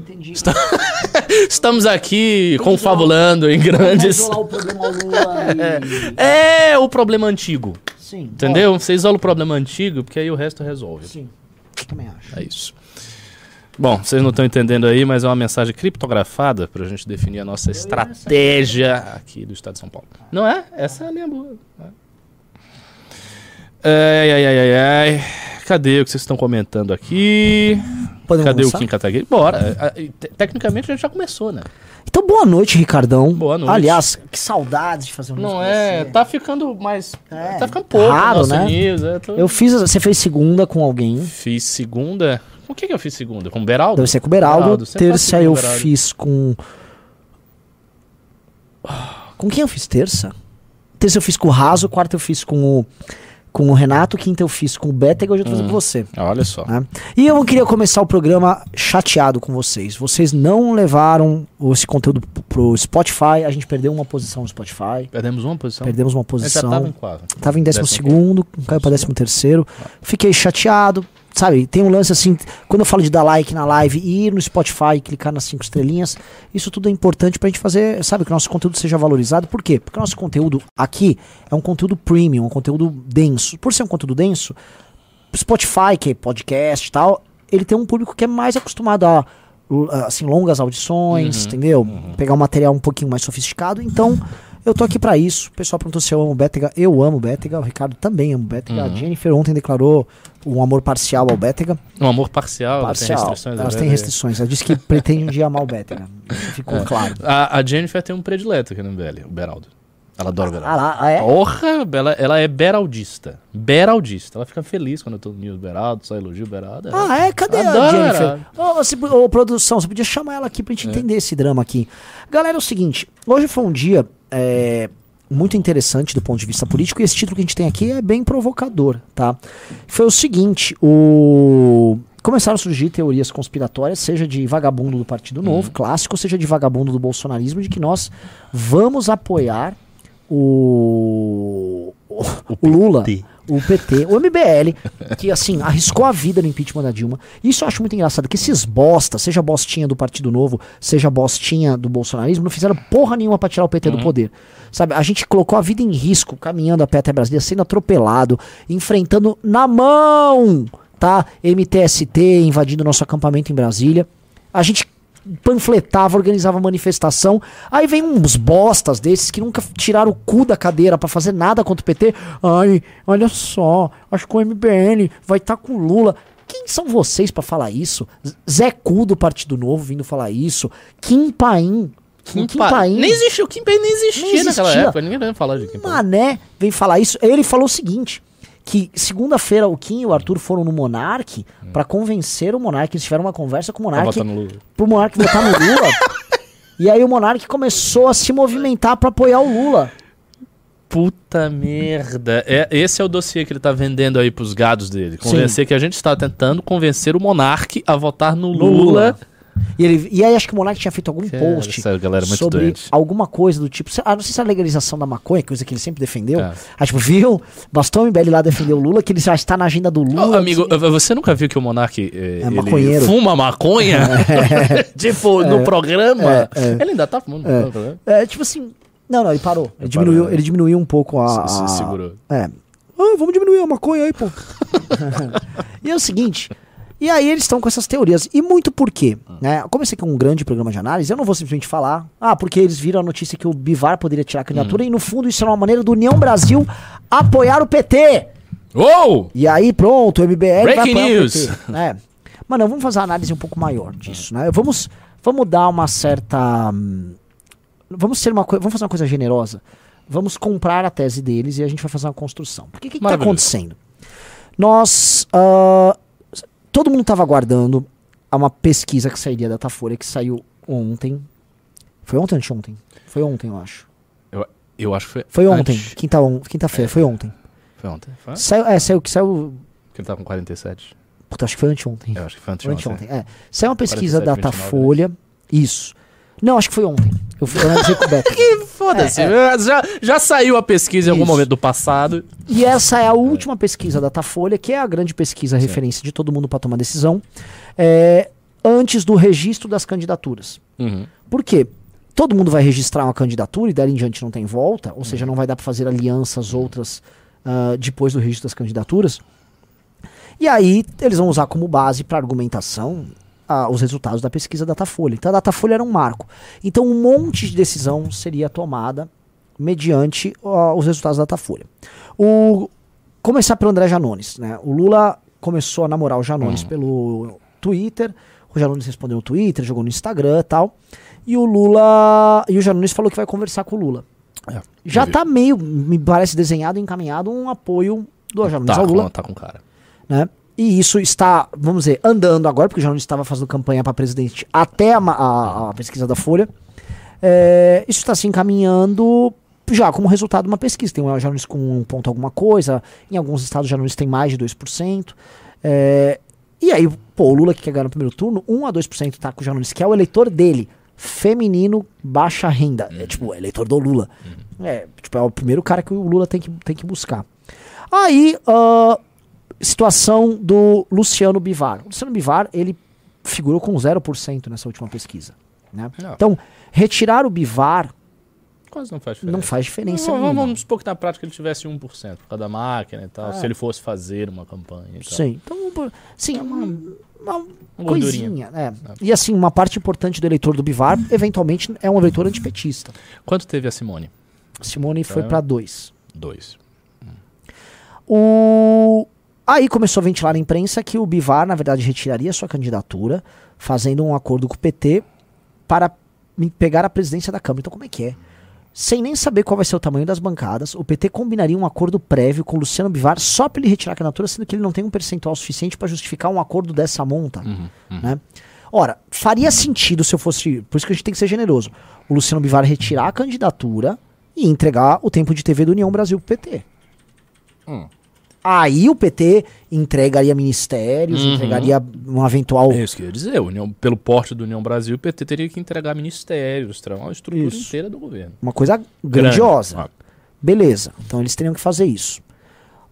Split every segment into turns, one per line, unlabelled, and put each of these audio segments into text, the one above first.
entendi.
Estamos aqui confabulando em grandes.
o problema e...
É o problema antigo.
Sim.
Entendeu? Você isola o problema antigo, porque aí o resto resolve.
sim. Eu também acho.
É isso. Bom, vocês não estão entendendo aí, mas é uma mensagem criptografada pra gente definir a nossa estratégia aqui do Estado de São Paulo. Não é? Essa é a linha boa. Ai, ai, ai, ai, ai. Cadê o que vocês estão comentando aqui?
Podemos
Cadê
começar?
o Kim Kataguiri? Bora. E te- Tecnicamente a gente já começou, né?
Então, boa noite, Ricardão.
Boa noite.
Aliás, que saudades de fazer um
Não é,
você.
tá ficando mais.
É,
tá ficando pouco.
raro,
nosso
né?
news, é, tô-
Eu fiz... Você fez segunda com alguém.
Fiz segunda. Com o que, que eu fiz segunda? Com o Beraldo?
Deve ser com o Beraldo.
Beraldo,
terça eu
Beraldo.
fiz com... Com quem eu fiz terça? Terça eu fiz com o Raso, quarta eu fiz com o, com o Renato, quinta eu fiz com o Beta e hoje eu tô fazendo
Hum.
com você.
Olha só.
né? E eu queria começar o programa chateado com vocês. Vocês não levaram esse conteúdo pro Spotify. A gente perdeu uma posição no Spotify.
Perdemos uma posição.
Perdemos uma
A gente já
posição.
tava em quadro.
Tava em décimo
Décimo
segundo, caiu pra décimo terceiro. Fiquei chateado. Sabe, tem um lance assim, quando eu falo de dar like na live ir no Spotify e clicar nas cinco estrelinhas, isso tudo é importante pra gente fazer, sabe, que o nosso conteúdo seja valorizado. Por quê? Porque o nosso conteúdo aqui é um conteúdo premium, um conteúdo denso. Por ser um conteúdo denso, Spotify, que é podcast e tal, ele tem um público que é mais acostumado a assim, longas audições,
Uhum,
entendeu? Pegar um material um pouquinho mais sofisticado. Então, eu tô aqui pra isso. O pessoal perguntou se eu amo o Bétega. Eu amo o Bétega. O Ricardo também ama o Bétega. A
Uhum.
Jennifer ontem declarou um amor parcial ao Bétega.
Um amor parcial, ela tem
Parcial.
restrições.
Elas
é
têm restrições. Ela disse que pretende um dia amar o Bétega. Ficou
É.
claro.
A, a Jennifer tem um predileto aqui no MBL, o Beraldo. Ela adora o Beraldo.
Ah ah, é?
Porra, ela, ela é beraldista. Beraldista. Ela fica feliz quando eu tô no Beraldo, só elogio o Beraldo.
Ah, é? Cadê a Jennifer? Ô, você- ô, produção, você podia chamar ela aqui pra gente entender esse drama aqui. Galera, é o seguinte, hoje foi um dia é, muito interessante do ponto de vista político e esse título que a gente tem aqui é bem provocador, tá? Foi o seguinte, o... Começaram a surgir teorias conspiratórias, seja de vagabundo do Partido Novo, clássico, seja de vagabundo do bolsonarismo, de que nós vamos apoiar o, o, o Lula, o PT, o MBL, que assim, arriscou a vida no impeachment da Dilma. Isso eu acho muito engraçado, que esses bosta, seja bostinha do Partido Novo, seja bostinha do bolsonarismo, não fizeram porra nenhuma pra tirar o PT do poder. Sabe, a gente colocou a vida em risco, caminhando a pé até Brasília, sendo atropelado, enfrentando na mão, tá? MTST invadindo nosso acampamento em Brasília. A gente panfletava, organizava manifestação. Aí vem uns bostas desses que nunca tiraram o cu da cadeira pra fazer nada contra o PT. Ai, olha só, acho que o MBN vai estar com o Lula. Quem são vocês pra falar isso? Zé Cu do Partido Novo vindo falar isso. Kim Paim. Kim, Kim Paim.
Nem existiu, o Kim Paim nem existia,
Nem
naquela
existia.
época. Ninguém falar de Kim Paim.
Mané vem falar isso. Ele falou o seguinte: que segunda-feira o Kim e o Arthur foram no Monark pra convencer o Monark. Eles tiveram uma conversa com o
Pra
Monark
votar no Lula.
pro Monark votar no Lula. e aí o Monark começou a se movimentar pra apoiar o Lula.
Puta merda. É, esse é o dossiê que ele tá vendendo aí pros gados dele. Convencer que a gente está tentando convencer o Monark a votar no Lula.
E, ele, e aí acho que o Monark tinha feito algum
Cara,
post
essa galera é muito
sobre
doente.
alguma coisa do tipo. Ah, não sei se é a legalização da maconha, coisa que ele sempre defendeu.
É.
Ah, tipo, viu? Bastou o MBL lá defender o Lula, que ele já está na agenda do Lula.
amigo,
não sei-
você nunca viu que o Monark eh, ele
maconheiro.
fuma maconha? tipo, no programa?
é.
Ele ainda tá fumando maconha no programa?
É, tipo assim. Não, não, ele parou. Ele, diminuiu,
parou,
ele diminuiu um pouco a.
Se- se segurou.
É. Ah, vamos diminuir a maconha aí, pô. e é o seguinte. E aí eles estão com essas teorias. E muito por quê? Né? Como esse aqui é um grande programa de análise, eu não vou simplesmente falar. Ah, porque eles viram a notícia que o Bivar poderia tirar a candidatura. E no fundo isso é uma maneira do União Brasil apoiar o PT.
Uou!
E aí, pronto, o MBL
Breaking news.
o PT. É. Mano, vamos fazer uma análise um pouco maior disso, né? Vamos, vamos dar uma certa. hum, Vamos ser uma coisa. Vamos fazer uma coisa generosa. Vamos comprar a tese deles e a gente vai fazer uma construção. Porque o que, tá
Maravilhoso.
acontecendo? Nós. ah, todo mundo estava aguardando a uma pesquisa que sairia da Datafolha, que saiu ontem. Foi ontem ou anteontem? Foi ontem, eu acho.
Eu, eu acho que foi.
Foi ontem,
antes.
quinta, on- quinta-feira, foi ontem.
Foi ontem? Foi?
Saiu, é, saiu que saiu.
Que ele tá com 47.
Puta, acho que foi anteontem.
Eu acho que foi antes
Foi
de ontem.
anteontem, é. Saiu uma pesquisa
47,
da
29,
Datafolha. Isso. Não, acho que foi ontem. Eu, fui- eu analisei com o Beto.
Foda-se.
É,
Já, já saiu a pesquisa em algum
Isso.
momento do passado.
E essa é a última pesquisa da Datafolha, que é a grande pesquisa referência de todo mundo para tomar decisão. É, antes do registro das candidaturas.
Uhum.
Por quê? Todo mundo vai registrar uma candidatura e dali em diante não tem volta, ou seja, não vai dar para fazer alianças outras uh, depois do registro das candidaturas. E aí eles vão usar como base para argumentação uh, os resultados da pesquisa Datafolha. Então a Datafolha era um marco. Então um monte de decisão seria tomada mediante os resultados da Datafolha. O, começar pelo André Janones. Né? O Lula começou a namorar o Janones uhum. pelo Twitter. O Janones respondeu no Twitter, jogou no Instagram e tal. E o Lula. E o Janones falou que vai conversar com o Lula. É, Já tá meio, me parece desenhado e encaminhado um apoio do Janones
tá,
ao Lula.
Tá com cara.
Né? E isso está, vamos dizer, andando agora, porque o Janones estava fazendo campanha para presidente até a, a, a, pesquisa da Folha. É, isso está se encaminhando já como resultado de uma pesquisa. Tem o Janones com um ponto alguma coisa, em alguns estados o Janones tem mais de 2%. É, e aí, pô, o Lula que quer ganhar no primeiro turno, 1 a 2% tá com o Janones, que é o eleitor dele feminino baixa renda. É, uhum. É tipo, eleitor do Lula. Uhum. É, tipo, é o primeiro cara que o Lula tem que, tem que buscar. Aí, uh, situação do Luciano Bivar. O Luciano Bivar, ele figurou com 0% nessa última pesquisa. Né? Então, retirar o Bivar
Quase não faz diferença.
Não faz diferença
não, Vamos supor que na prática ele tivesse 1% por causa da máquina e tal, é. se ele fosse fazer uma campanha.
Sim, então, sim, é uma, uma, coisinha. É. é. E assim, uma parte importante do eleitor do Bivar, eventualmente, é um eleitor antipetista.
Quanto teve a Simone?
Simone foi para dois.
Dois.
O... Aí começou a ventilar na imprensa que o Bivar, na verdade, retiraria sua candidatura, fazendo um acordo com o PT para pegar a presidência da Câmara. Então, como é que é? sem nem saber qual vai ser o tamanho das bancadas, o PT combinaria um acordo prévio com Luciano Bivar só para ele retirar a candidatura, sendo que ele não tem um percentual suficiente para justificar um acordo dessa monta. Uhum, uhum. Né? Ora, faria sentido se eu fosse. Por isso que a gente tem que ser generoso. O Luciano Bivar retirar a candidatura e entregar o tempo de TV do União Brasil pro PT. Hum. Aí o PT entregaria ministérios, uhum. entregaria um eventual.
É isso que eu ia dizer. União, pelo porte do União Brasil, o PT teria que entregar ministérios, uma estrutura isso. inteira do governo.
Uma coisa grandiosa. Grande. Beleza. Então eles teriam que fazer isso.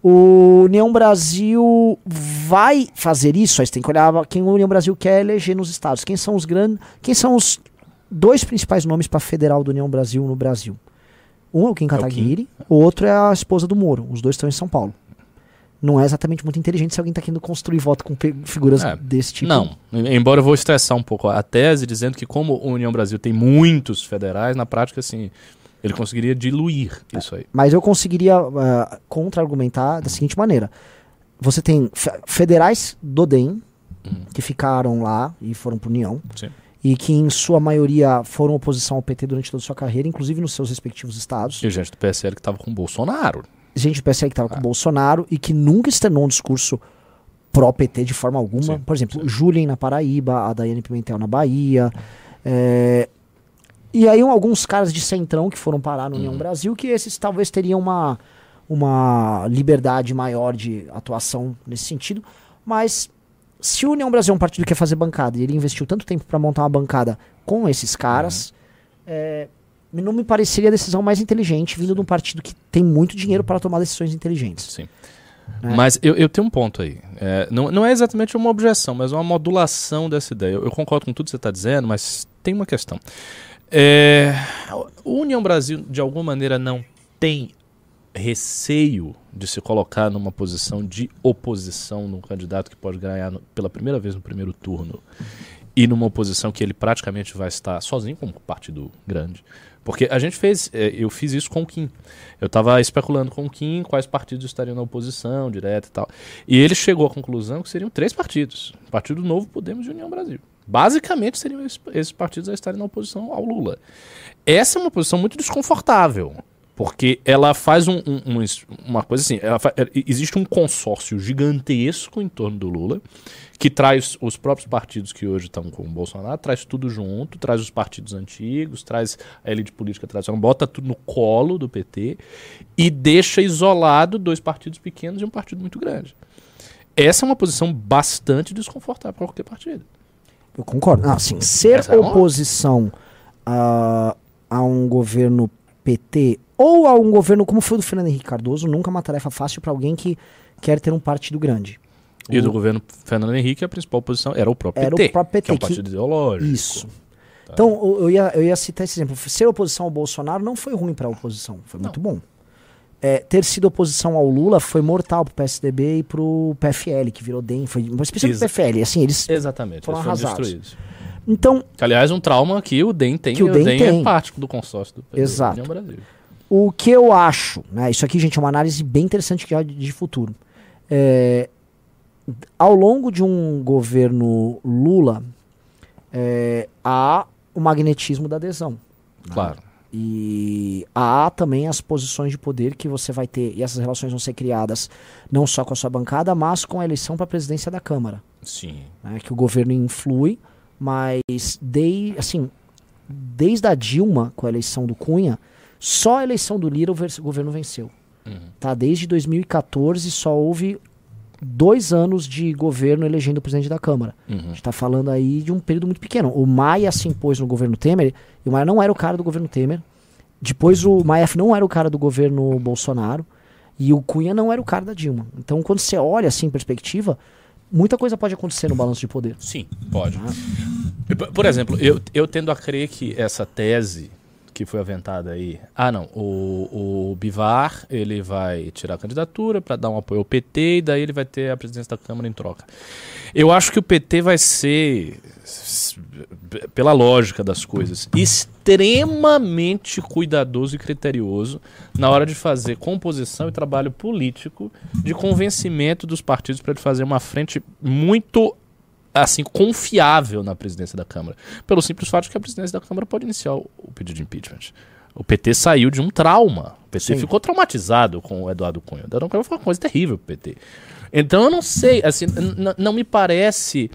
O União Brasil vai fazer isso, aí você tem que olhar quem o União Brasil quer eleger nos estados. Quem são os grandes. Quem são os dois principais nomes para federal do União Brasil no Brasil? Um é o Kim Kataguiri, é o, o outro é a esposa do Moro. Os dois estão em São Paulo não é exatamente muito inteligente se alguém está querendo construir voto com figuras é, desse tipo.
Não, embora eu vou estressar um pouco a tese dizendo que como a União Brasil tem muitos federais, na prática, assim, ele conseguiria diluir é, isso aí.
Mas eu conseguiria uh, contra-argumentar da seguinte maneira. Você tem federais do DEM, uhum. que ficaram lá e foram para União. Sim. E que, em sua maioria, foram oposição ao PT durante toda a sua carreira, inclusive nos seus respectivos estados.
E gente do PSL que estava com o Bolsonaro
gente do PSL que estava com o ah. Bolsonaro e que nunca externou um discurso pró-PT de forma alguma. Sim, Por exemplo, sim. Julien na Paraíba, a Daiane Pimentel na Bahia. É... E aí alguns caras de centrão que foram parar no uhum. União Brasil, que esses talvez teriam uma, uma liberdade maior de atuação nesse sentido. Mas se o União Brasil é um partido que quer fazer bancada e ele investiu tanto tempo para montar uma bancada com esses caras, uhum. é, não me pareceria a decisão mais inteligente vindo de um partido que tem muito dinheiro para tomar decisões inteligentes.
Sim. É. Mas eu, eu, tenho um ponto aí. É, não, não é exatamente uma objeção, mas uma modulação dessa ideia. Eu, eu concordo com tudo que você está dizendo, mas tem uma questão. É, o União Brasil, de alguma maneira, não tem receio de se colocar numa posição de oposição num candidato que pode ganhar no, pela primeira vez no primeiro turno e numa oposição que ele praticamente vai estar sozinho como partido grande. Porque a gente fez, é, eu fiz isso com o Kim. Eu estava especulando com o Kim quais partidos estariam na oposição, direta e tal. E ele chegou à conclusão que seriam três partidos: Partido Novo, Podemos e União Brasil. Basicamente seriam esses, esses partidos a estarem na oposição ao Lula. Essa é uma posição muito desconfortável. Porque ela faz um, um, um, uma coisa assim: faz, existe um consórcio gigantesco em torno do Lula que traz os próprios partidos que hoje estão com o Bolsonaro, traz tudo junto, traz os partidos antigos, traz a elite política tradicional, bota tudo no colo do PT e deixa isolado dois partidos pequenos e um partido muito grande. Essa é uma posição bastante desconfortável para qualquer partido.
Eu concordo. Ah, sim, ser Essa oposição é a, a um governo PT ou a um governo como foi o do Fernando Henrique Cardoso nunca é uma tarefa fácil para alguém que quer ter um partido grande.
E o... do governo Fernando Henrique, a principal oposição era o próprio era PT, o próprio PT que é um partido que... ideológico.
Isso. Tá. Então, eu ia, eu ia citar esse exemplo. Ser oposição ao Bolsonaro não foi ruim para a oposição, foi não. muito bom. É, ter sido oposição ao Lula foi mortal pro PSDB e pro PFL, que virou DEM, foi espécie do PFL, assim, eles
Exatamente,
foram eles foram arrasados. Destruídos.
Então, que, aliás, um trauma que o DEM tem, que o DEM, o DEM tem. é parte do consórcio do
PSDB Exato. Brasil. O que eu acho, né, isso aqui, gente, é uma análise bem interessante que é de futuro. É, ao longo de um governo Lula, é, há o magnetismo da adesão.
Né? Claro.
E há também as posições de poder que você vai ter, e essas relações vão ser criadas não só com a sua bancada, mas com a eleição para a presidência da Câmara.
Sim.
Né, que o governo influi, mas de, assim, desde a Dilma, com a eleição do Cunha, só a eleição do Lira o governo venceu. Uhum. Tá? Desde 2014 só houve dois anos de governo elegendo o presidente da Câmara. Uhum. A gente está falando aí de um período muito pequeno. O Maia se impôs no governo Temer, e o Maia não era o cara do governo Temer. Depois o Maia não era o cara do governo Bolsonaro. E o Cunha não era o cara da Dilma. Então, quando você olha assim em perspectiva, muita coisa pode acontecer no balanço de poder.
Sim, pode. Ah. Por exemplo, eu, eu tendo a crer que essa tese que foi aventada aí. Ah, não. O, o Bivar ele vai tirar a candidatura para dar um apoio ao PT e daí ele vai ter a presidência da Câmara em troca. Eu acho que o PT vai ser, pela lógica das coisas, extremamente cuidadoso e criterioso na hora de fazer composição e trabalho político de convencimento dos partidos para fazer uma frente muito assim confiável na presidência da Câmara, pelo simples fato de que a presidência da Câmara pode iniciar o, o pedido de impeachment. O PT saiu de um trauma. O PT Sim. ficou traumatizado com o Eduardo Cunha. O Eduardo Cunha foi uma coisa terrível pro PT. Então eu não sei, assim, não me parece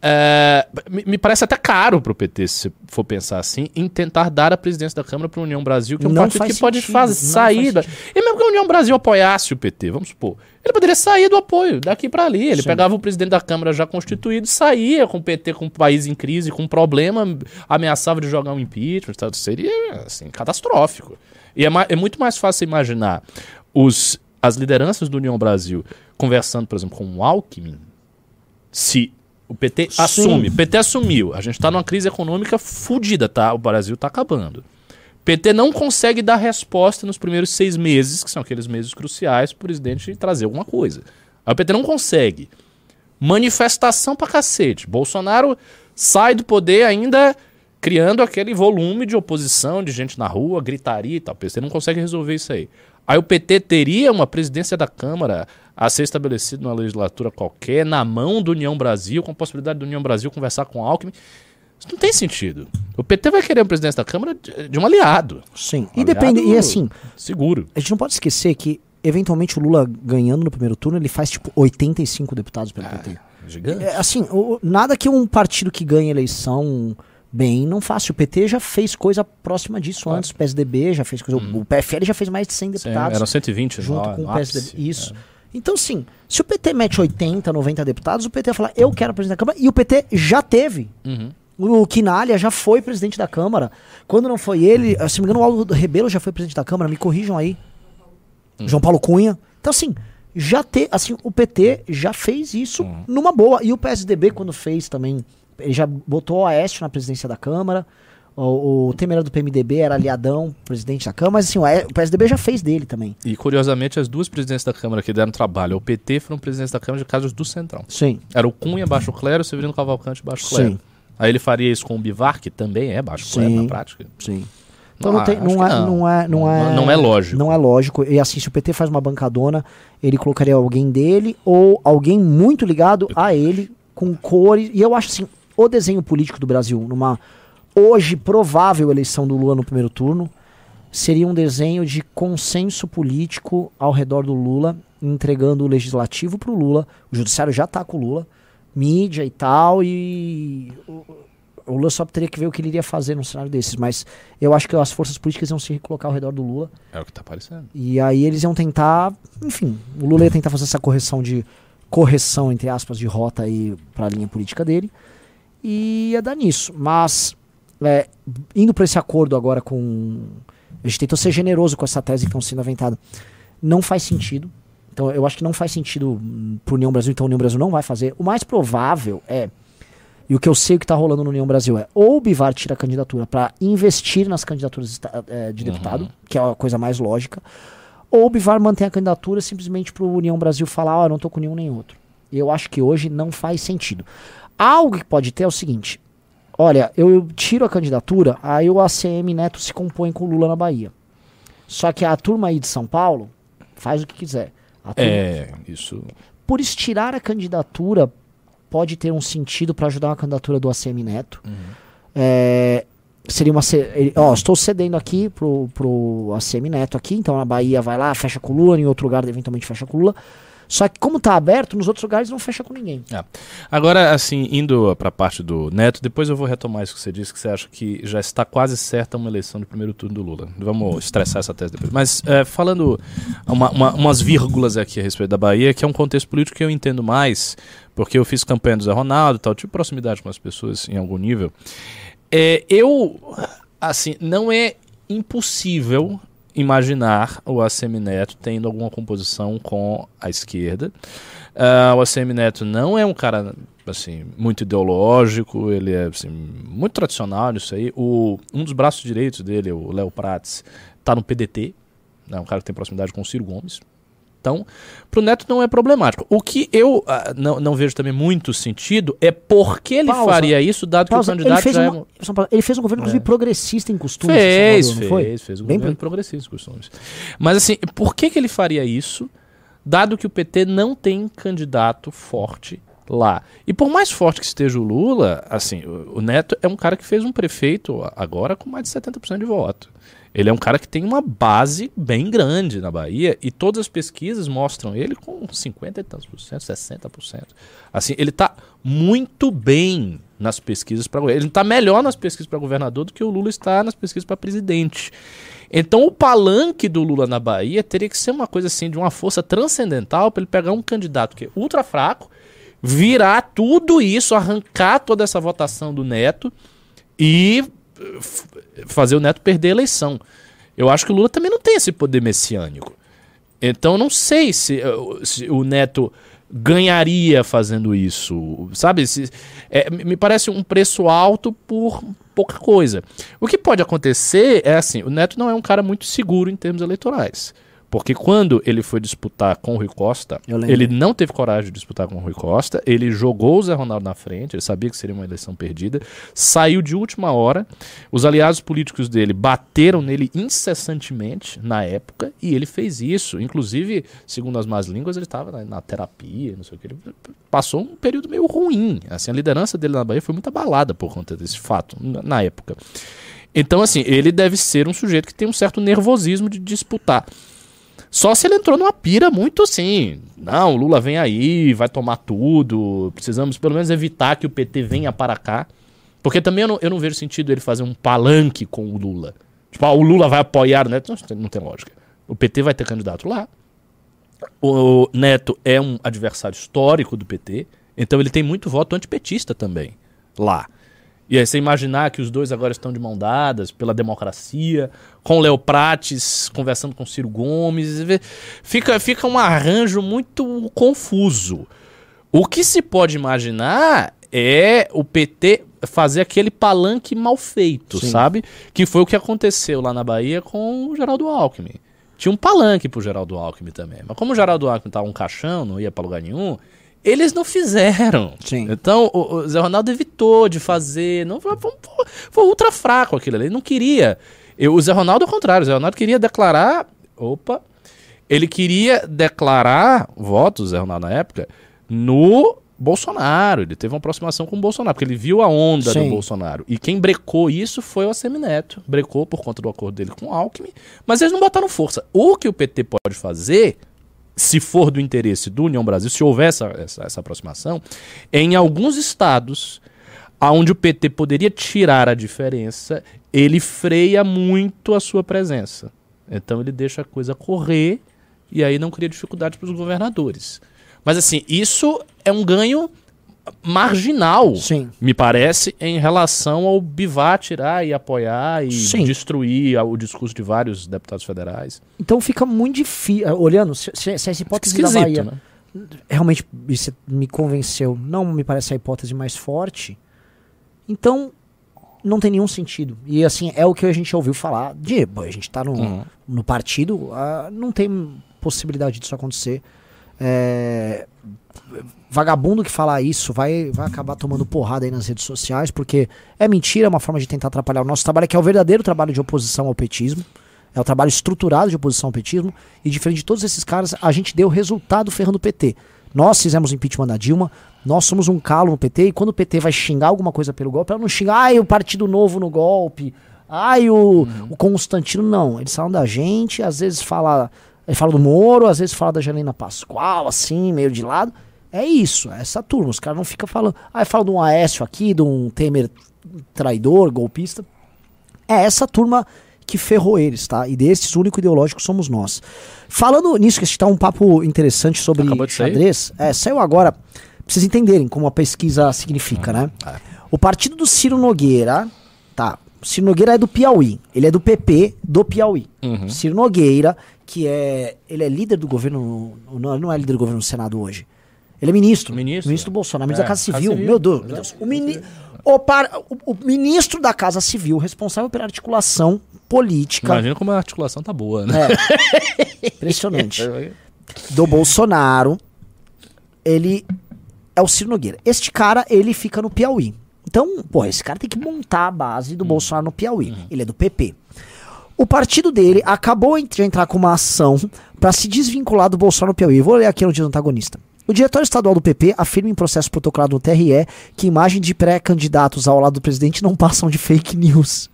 é, me parece até caro para o PT, se for pensar assim, em tentar dar a presidência da Câmara para a União Brasil, que é um não partido que sentido, pode fazer saída. E mesmo que a União Brasil apoiasse o PT, vamos supor, ele poderia sair do apoio daqui para ali. Ele Sim. pegava o presidente da Câmara já constituído, saía com o PT, com o país em crise, com um problema, ameaçava de jogar um impeachment, seria assim, catastrófico. E é, é muito mais fácil imaginar os, as lideranças do União Brasil conversando, por exemplo, com o Alckmin, se o PT Sim. assume. O PT assumiu. A gente está numa crise econômica fodida, tá? O Brasil está acabando. O PT não consegue dar resposta nos primeiros seis meses, que são aqueles meses cruciais, para o presidente trazer alguma coisa. Aí o PT não consegue. Manifestação pra cacete. Bolsonaro sai do poder ainda criando aquele volume de oposição, de gente na rua, gritaria e tal. O PT não consegue resolver isso aí. Aí o PT teria uma presidência da Câmara a ser estabelecido numa legislatura qualquer, na mão do União Brasil, com a possibilidade do União Brasil conversar com o Alckmin. Isso não tem sentido. O PT vai querer a presidência da Câmara de, de um aliado.
Sim. Um e depende. E assim.
Seguro.
A gente não pode esquecer que, eventualmente, o Lula ganhando no primeiro turno, ele faz tipo 85 deputados pelo PT.
É, gigante.
É, assim, o, nada que um partido que ganha eleição bem não faça. O PT já fez coisa próxima disso claro. antes. O PSDB já fez coisa. Hum. O PFL já fez mais de 100 deputados. Sim,
eram 120
junto com o PSDB. Ápice. Isso. É. Então, sim, se o PT mete 80, 90 deputados, o PT vai falar, eu quero presidente da Câmara, e o PT já teve. Uhum. O Quinalha já foi presidente da Câmara. Quando não foi ele, se não me engano, o Aldo Rebelo já foi presidente da Câmara, me corrijam aí. Uhum. João Paulo Cunha. Então, assim, já ter, assim, o PT já fez isso uhum. numa boa. E o PSDB, quando fez também, ele já botou o Aécio na presidência da Câmara. O, o Temer do PMDB, era aliadão, presidente da Câmara, mas assim, o PSDB já fez dele também.
E curiosamente, as duas presidentes da Câmara que deram trabalho ao PT foram presidentes da Câmara de casos do Centrão.
Sim.
Era o Cunha, Baixo Clero, o Severino Cavalcante, Baixo Clero. Sim. Aí ele faria isso com o Bivar, que também é Baixo Clero na prática.
Sim. Então não, não, tem, não, é, não. não, é, não, é,
não é lógico.
Não é lógico. E assim, se o PT faz uma bancadona, ele colocaria alguém dele ou alguém muito ligado a ele, com cores. E eu acho assim, o desenho político do Brasil, numa hoje provável eleição do Lula no primeiro turno seria um desenho de consenso político ao redor do Lula, entregando o legislativo para o Lula. O judiciário já está com o Lula, mídia e tal, e o, o Lula só teria que ver o que ele iria fazer num cenário desses. Mas eu acho que as forças políticas iam se recolocar ao redor do Lula.
É o que está parecendo.
E aí eles iam tentar, enfim, o Lula ia tentar fazer essa correção de correção entre aspas de rota aí para a linha política dele e ia dar nisso. Mas é, indo para esse acordo agora com. A gente tentou ser generoso com essa tese que estão sendo aventada. Não faz sentido. Então eu acho que não faz sentido pro União Brasil, então o União Brasil não vai fazer. O mais provável é, e o que eu sei que está rolando no União Brasil é, ou o Bivar tira a candidatura para investir nas candidaturas é, de deputado, uhum. que é a coisa mais lógica, ou o Bivar mantém a candidatura simplesmente pro União Brasil falar, ó, oh, não tô com nenhum nem outro. Eu acho que hoje não faz sentido. Algo que pode ter é o seguinte: olha, eu tiro a candidatura, aí o ACM Neto se compõe com o Lula na Bahia. Só que a turma aí de São Paulo faz o que quiser.
é, isso.
Por estirar a candidatura, pode ter um sentido para ajudar a candidatura do ACM Neto. Uhum. É, seria uma. Ó, estou cedendo aqui pro, pro ACM Neto aqui, então a Bahia vai lá, fecha com o Lula, em outro lugar eventualmente fecha com o Lula. Só que como está aberto, nos outros lugares não fecha com ninguém.
É. Agora, assim, indo para a parte do Neto, depois eu vou retomar isso que você disse, que você acha que já está quase certa uma eleição de primeiro turno do Lula. Vamos estressar essa tese depois. Mas é, falando uma, uma, umas vírgulas aqui a respeito da Bahia, que é um contexto político que eu entendo mais, porque eu fiz campanha do Zé Ronaldo tal, tive proximidade com as pessoas em algum nível. É, eu, assim, não é impossível imaginar o ACM Neto tendo alguma composição com a esquerda. Uh, o ACM Neto não é um cara assim muito ideológico, ele é assim, muito tradicional nisso aí. O, um dos braços direitos dele, o Léo Prates, está no PDT, é né, um cara que tem proximidade com o Ciro Gomes. Então, para o Neto não é problemático. O que eu uh, não, não vejo também muito sentido é por que ele Pausa. faria isso, dado Pausa. que o candidato
ele fez,
já
uma, é... ele fez um governo, inclusive, é. progressista em costumes.
Fez, Salvador, fez, foi? fez um Bem governo progressista em costumes. Mas assim, por que, que ele faria isso, dado que o PT não tem candidato forte lá. E por mais forte que esteja o Lula, assim, o, o Neto é um cara que fez um prefeito agora com mais de 70% de voto. Ele é um cara que tem uma base bem grande na Bahia e todas as pesquisas mostram ele com 50 e tantos por cento, 60 por cento. Assim, ele está muito bem nas pesquisas para ele está melhor nas pesquisas para governador do que o Lula está nas pesquisas para presidente. Então o palanque do Lula na Bahia teria que ser uma coisa assim de uma força transcendental para ele pegar um candidato que é ultra fraco, virar tudo isso, arrancar toda essa votação do Neto e fazer o Neto perder a eleição. Eu acho que o Lula também não tem esse poder messiânico. Então não sei se, eh, se o Neto ganharia fazendo isso, sabe? Se, é, me parece um preço alto por pouca coisa. O que pode acontecer é assim: o Neto não é um cara muito seguro em termos eleitorais. Porque quando ele foi disputar com o Rui Costa, ele não teve coragem de disputar com o Rui Costa, ele jogou o Zé Ronaldo na frente, ele sabia que seria uma eleição perdida, saiu de última hora, os aliados políticos dele bateram nele incessantemente na época, e ele fez isso. Inclusive, segundo as más línguas, ele estava na, na, terapia, não sei o que, ele passou um período meio ruim. Assim, a liderança dele na Bahia foi muito abalada por conta desse fato, na, na época. Então, assim, ele deve ser um sujeito que tem um certo nervosismo de disputar. Só se ele entrou numa pira muito assim. Não, Lula vem aí, vai tomar tudo. Precisamos pelo menos evitar que o PT venha para cá. Porque também eu não, eu não vejo sentido ele fazer um palanque com o Lula. Tipo, ah, o Lula vai apoiar o Neto. Não tem lógica. O PT vai ter candidato lá. O Neto é um adversário histórico do PT. Então ele tem muito voto antipetista também lá. E aí você imaginar que os dois agora estão de mão dadas pela democracia, com Léo Prates conversando com Ciro Gomes, fica, fica um arranjo muito confuso. O que se pode imaginar é o PT fazer aquele palanque mal feito, Sim. sabe? Que foi o que aconteceu lá na Bahia com o Geraldo Alckmin. Tinha um palanque pro Geraldo Alckmin também. Mas como o Geraldo Alckmin tava um caixão, não ia para lugar nenhum, eles não fizeram. Sim. Então, o, o, Zé Ronaldo evitou de fazer. Não, foi, foi, ultra fraco aquilo ali. Ele não queria. Eu, o Zé Ronaldo, ao contrário, o Zé Ronaldo queria declarar. Opa! Ele queria declarar votos, Zé Ronaldo, na época, no Bolsonaro. Ele teve uma aproximação com o Bolsonaro, porque ele viu a onda Sim. do Bolsonaro. E quem brecou isso foi o Assemineto. Brecou por conta do acordo dele com o Alckmin. Mas eles não botaram força. O que o PT pode fazer se for do interesse do União Brasil, se houver essa, essa, essa aproximação, em alguns estados onde o PT poderia tirar a diferença, ele freia muito a sua presença. Então ele deixa a coisa correr e aí não cria dificuldade para os governadores. Mas assim, isso é um ganho marginal,
Sim.
me parece, em relação ao Bivar tirar e apoiar e
Sim.
destruir o discurso de vários deputados federais.
Então fica muito difícil. Olhando, se, se essa hipótese da Bahia
né?
realmente isso me convenceu, não me parece a hipótese mais forte, então não tem nenhum sentido. E assim, é o que a gente ouviu falar de, a gente tá no,
Uhum.
no partido, ah, não tem possibilidade disso acontecer. É, vagabundo que falar isso vai, vai acabar tomando porrada aí nas redes sociais, porque é mentira, é uma forma de tentar atrapalhar o nosso trabalho, que é o verdadeiro trabalho de oposição ao petismo. É o trabalho estruturado de oposição ao petismo. E diferente de todos esses caras, a gente deu resultado ferrando o PT. Nós fizemos impeachment da Dilma, nós somos um calo no PT, e quando o PT vai xingar alguma coisa pelo golpe, ela não xinga, ai, o Partido Novo no golpe, ai, o, o Constantino, não. Eles falam da gente, às vezes fala, ele fala do Moro, às vezes fala da Janina Pascoal, assim, meio de lado. É isso, é essa turma. Os caras não ficam falando, ai, fala de um Aécio aqui, de um Temer traidor, golpista. É essa turma que ferrou eles, tá? E desses, o único ideológico somos nós. Falando nisso, que está um papo interessante sobre xadrez. É, saiu agora. Pra vocês entenderem como a pesquisa significa, né?
é.
O partido do Ciro Nogueira, tá? O Ciro Nogueira é do Piauí. Ele é do PP do Piauí.
Uhum.
Ciro Nogueira, que é. Ele é líder do governo. Não, não é líder do governo no Senado hoje. Ele é ministro.
Ministro.
Ministro Bolsonaro, ministro
É,
da Casa Civil. Meu Deus, meu Deus. O, mini, o, par- o- o ministro da Casa Civil, responsável pela articulação política.
Imagina como a articulação tá boa, né?
É. Impressionante. do Bolsonaro, ele é o Ciro Nogueira. Este cara, ele fica no Piauí. Então, pô, esse cara tem que montar a base do Bolsonaro no Piauí. Ele é do PP. O partido dele acabou de entrar com uma ação para se desvincular do Bolsonaro no Piauí. Vou ler aqui no dia do antagonista. O diretório estadual do PP afirma em processo protocolado no TRE que imagens de pré-candidatos ao lado do presidente não passam de fake news.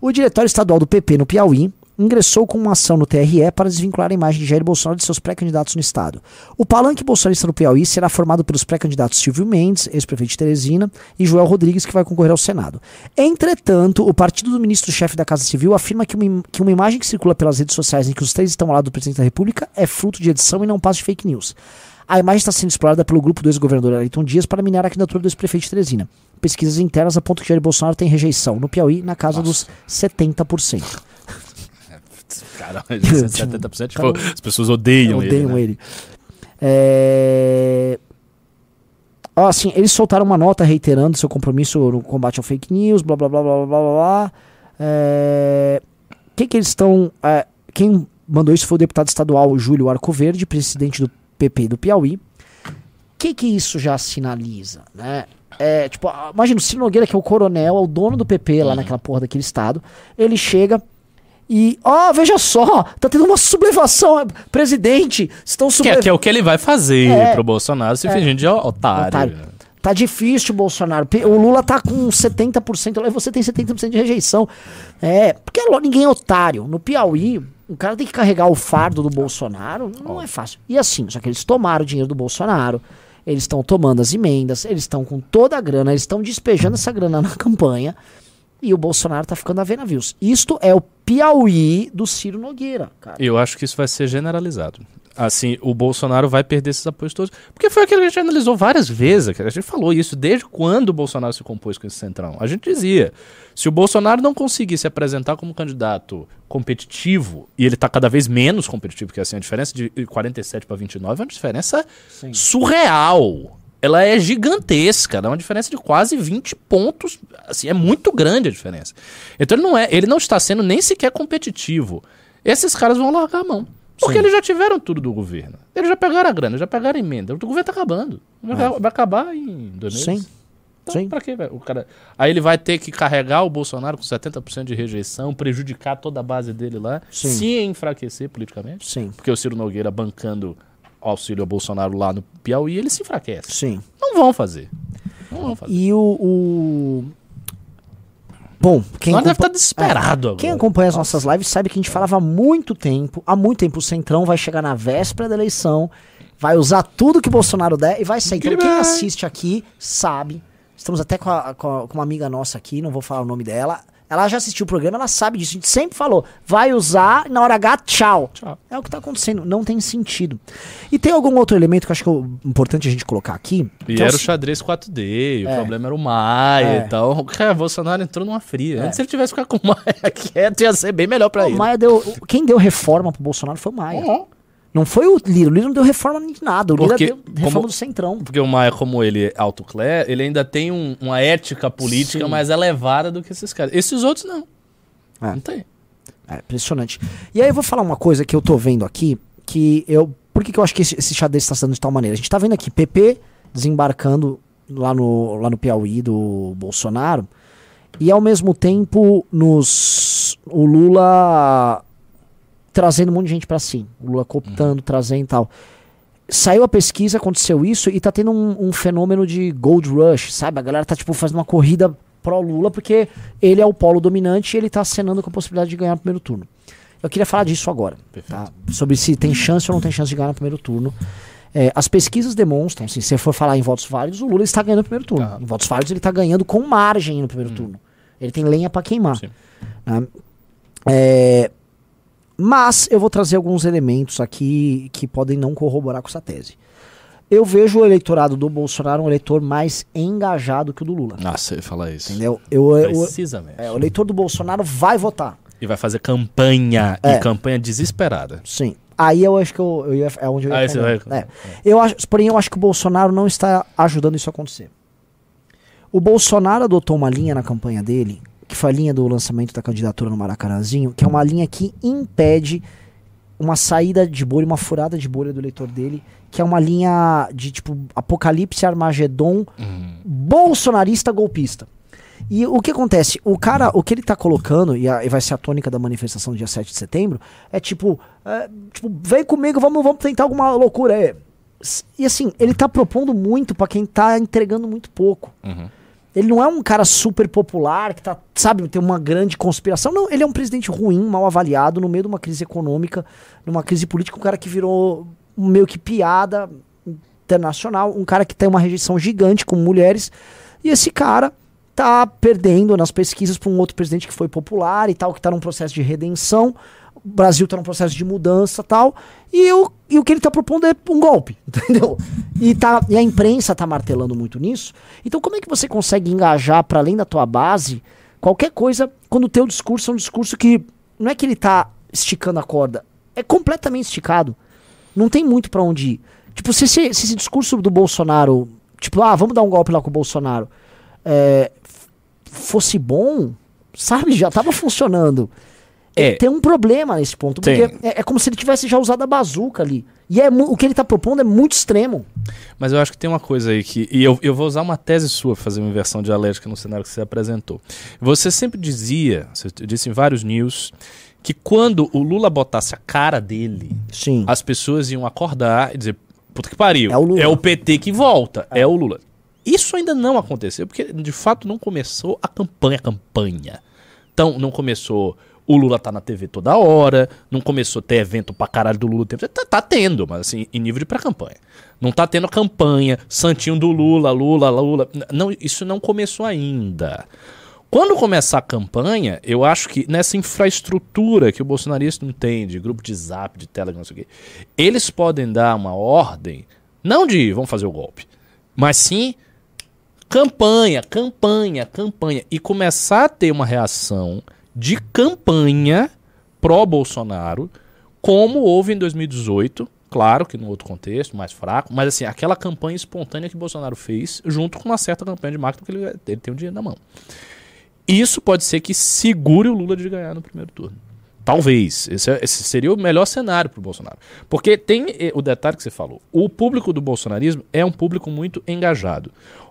O diretório estadual do PP no Piauí ingressou com uma ação no TRE para desvincular a imagem de Jair Bolsonaro de seus pré-candidatos no estado. O palanque bolsonarista no Piauí será formado pelos pré-candidatos Silvio Mendes, ex-prefeito de Teresina, e Joel Rodrigues, que vai concorrer ao Senado. Entretanto, o partido do ministro-chefe da Casa Civil afirma que uma, que uma imagem que circula pelas redes sociais em que os três estão ao lado do presidente da República é fruto de edição e não passa de fake news. A imagem está sendo explorada pelo grupo do ex-governador Ayrton Dias para minar a candidatura do ex-prefeito de Teresina. Pesquisas internas apontam que Jair Bolsonaro tem rejeição no Piauí na casa dos 70%.
Cara, 70%. Tipo, as pessoas odeiam,
Odeiam
ele.
ele.
né?
É... Ó, assim, eles soltaram uma nota reiterando seu compromisso no combate ao fake news, blá blá blá blá blá blá blá. É... Que que eles estão. é, Quem mandou isso foi o deputado estadual Júlio Arcoverde, presidente do PP do Piauí. O que que isso já sinaliza, né? É, tipo, imagina o Ciro Nogueira, que é o coronel, é o dono do PP lá naquela porra daquele estado. Ele chega e, ó, veja só, tá tendo uma sublevação, é, presidente, estão
Que é,
sublevando.
que é o que ele vai fazer
É.
pro Bolsonaro se fingindo de otário.
Otário. Tá difícil, Bolsonaro. O Lula tá com 70%, lá e você tem 70% de rejeição. É, porque ninguém é otário. No Piauí, o cara tem que carregar o fardo do Bolsonaro, não é fácil. E assim, só que eles tomaram o dinheiro do Bolsonaro, eles estão tomando as emendas, eles estão com toda a grana, eles estão despejando essa grana na campanha. E o Bolsonaro tá ficando a ver navios. Isto é o Piauí do Ciro Nogueira, cara.
Eu acho que isso vai ser generalizado. Assim, o Bolsonaro vai perder esses apoios todos. Porque foi aquilo que a gente analisou várias vezes. A gente falou isso desde quando o Bolsonaro se compôs com esse centrão. A gente dizia: se o Bolsonaro não conseguir se apresentar como candidato competitivo, e ele está cada vez menos competitivo, porque assim, a diferença de 47 para 29 é uma diferença
Sim.
surreal. Ela é gigantesca, é uma diferença de quase 20 pontos. Assim, é muito grande a diferença. Então ele não é, ele não está sendo nem sequer competitivo. Esses caras vão largar a mão. Porque
Sim.
eles já tiveram tudo do governo. Eles já pegaram a grana, já pegaram a emenda. O governo tá acabando. Vai, vai acabar em dois meses.
É. Sim.
Então,
Sim.
pra quê, velho? O cara... Aí ele vai ter que carregar o Bolsonaro com 70% de rejeição, prejudicar toda a base dele lá,
Sim.
se enfraquecer politicamente.
Sim,
Porque o Ciro Nogueira bancando auxílio ao Bolsonaro lá no Piauí, ele se enfraquece.
sim.
Não vão fazer. Não vão fazer.
E o. o... Bom, quem,
Agora deve estar desesperado
quem
agora.
acompanha as nossas lives sabe que a gente falava há muito tempo, há muito tempo, o Centrão vai chegar na véspera da eleição, vai usar tudo que o Bolsonaro der e vai sair. Então, quem assiste aqui sabe. Estamos até com, a- com a- com uma amiga nossa aqui, não vou falar o nome dela. Ela já assistiu o programa, ela sabe disso. A gente sempre falou, vai usar, na hora H, tchau.
Tchau.
É o que tá acontecendo, não tem sentido. E tem algum outro elemento que eu acho que é importante a gente colocar aqui.
E
é
era
o
o xadrez 4D, o
É.
problema era o Maia
É.
e tal. Cara, o Bolsonaro entrou numa fria. Antes se ele tivesse ficado com o Maia quieto, ia ser bem melhor pra
O
ele.
Maia deu. Quem deu reforma pro Bolsonaro foi o Maia.
Uhum.
Não foi o Lira. O Lira não deu reforma de nada. O Lira
Porque,
deu reforma
como-
do Centrão.
Porque o Maia, como ele é autoclé, ele ainda tem um- uma ética política
Sim.
mais elevada do que esses caras. Esses outros não.
É.
Não tem.
É impressionante. E aí eu vou falar uma coisa que eu tô vendo aqui, que eu. Por que, que eu acho que esse, esse xadrez está sendo de tal maneira? A gente tá vendo aqui PP desembarcando lá no, lá no Piauí do Bolsonaro, e ao mesmo tempo nos. O Lula trazendo um monte de gente pra si. O Lula cooptando, trazendo e tal. Saiu a pesquisa, aconteceu isso, e tá tendo um, um fenômeno de gold rush, sabe? A galera tá, tipo, fazendo uma corrida pró-Lula, porque ele é o polo dominante e ele tá acenando com a possibilidade de ganhar no primeiro turno. Eu queria falar disso agora, tá? Sobre se tem chance ou não tem chance de ganhar no primeiro turno. É, as pesquisas demonstram, assim, se você for falar em votos válidos, o Lula está ganhando no primeiro turno.
Aham.
Em votos válidos, ele está ganhando com margem no primeiro turno. Ele tem lenha para queimar. Né? É, mas eu vou trazer alguns elementos aqui que podem não corroborar com essa tese. Eu vejo o eleitorado do Bolsonaro um eleitor mais engajado que o do Lula.
Nossa, eu ia falar isso.
Entendeu? Eu, eu-
Precisamente.
é, o eleitor do Bolsonaro vai votar.
E vai fazer campanha.
É.
E campanha desesperada.
Sim. Aí eu acho que eu, eu ia, é onde eu ia
Aí vai-
É. Eu acho, porém, eu acho que o Bolsonaro não está ajudando isso a acontecer. O Bolsonaro adotou uma linha na campanha dele, que foi a linha do lançamento da candidatura no Maracanãzinho, que é uma linha que impede uma saída de bolha, uma furada de bolha do eleitor dele, que é uma linha de tipo apocalipse Armagedon bolsonarista golpista. E o que acontece? O cara, o que ele tá colocando, e, a- e vai ser a tônica da manifestação do dia 7 de setembro, é tipo, é, tipo vem comigo, vamos, vamos tentar alguma loucura aí. S- E assim, ele tá propondo muito pra quem tá entregando muito pouco.
Uhum.
Ele não é um cara super popular, que tá, sabe, tem uma grande conspiração. Não, ele é um presidente ruim, mal avaliado, no meio de uma crise econômica, numa crise política, um cara que virou meio que piada internacional, um cara que tem uma rejeição gigante com mulheres. E esse cara tá perdendo nas pesquisas para um outro presidente que foi popular e tal, que tá num processo de redenção. Brasil tá num processo de mudança tal. E o, e o que ele tá propondo é um golpe, entendeu? E, tá, e a imprensa tá martelando muito nisso. Então, como é que você consegue engajar para além da tua base qualquer coisa quando o teu discurso é um discurso que não é que ele tá esticando a corda, é completamente esticado. Não tem muito para onde ir. Tipo, se esse, se esse discurso do Bolsonaro, tipo, ah, vamos dar um golpe lá com o Bolsonaro, é, fosse bom, sabe, já tava funcionando.
É.
Tem um problema nesse ponto, porque é, é como se ele tivesse já usado a bazuca ali. E é o que ele tá propondo é muito extremo.
Mas eu acho que tem uma coisa aí que. E eu, eu vou usar uma tese sua pra fazer uma inversão dialética no cenário que você apresentou. Você sempre dizia, você disse em vários news, que quando o Lula botasse a cara dele,
Sim.
as pessoas iam acordar e dizer: puta que pariu,
É o Lula."
PT que volta, é. o Lula. Isso ainda não aconteceu, porque de fato não começou a campanha, a campanha. Então, não começou. O Lula tá na TV toda hora, não começou a ter evento pra caralho do Lula. Tá, tá tendo, mas assim, em nível de pré-campanha. Não tá tendo campanha, Santinho do Lula, Lula, Lula. Não, isso não começou ainda. Quando começar a campanha, eu acho que nessa infraestrutura que o bolsonarista não tem, de grupo de zap, de telegram, não sei o quê, eles podem dar uma ordem, não de vamos fazer o golpe, mas sim campanha, campanha, campanha. E começar a ter uma reação de campanha pró-Bolsonaro, como houve em 2018. Claro que no outro contexto, mais fraco, mas assim, aquela campanha espontânea que Bolsonaro fez, junto com uma certa campanha de marketing, porque ele, ele tem o dinheiro na mão. Isso pode ser que segure o Lula de ganhar no primeiro turno. Talvez. Esse, é- esse seria o melhor cenário para o Bolsonaro. Porque tem eh, o detalhe que você falou. O público do bolsonarismo é um público muito engajado.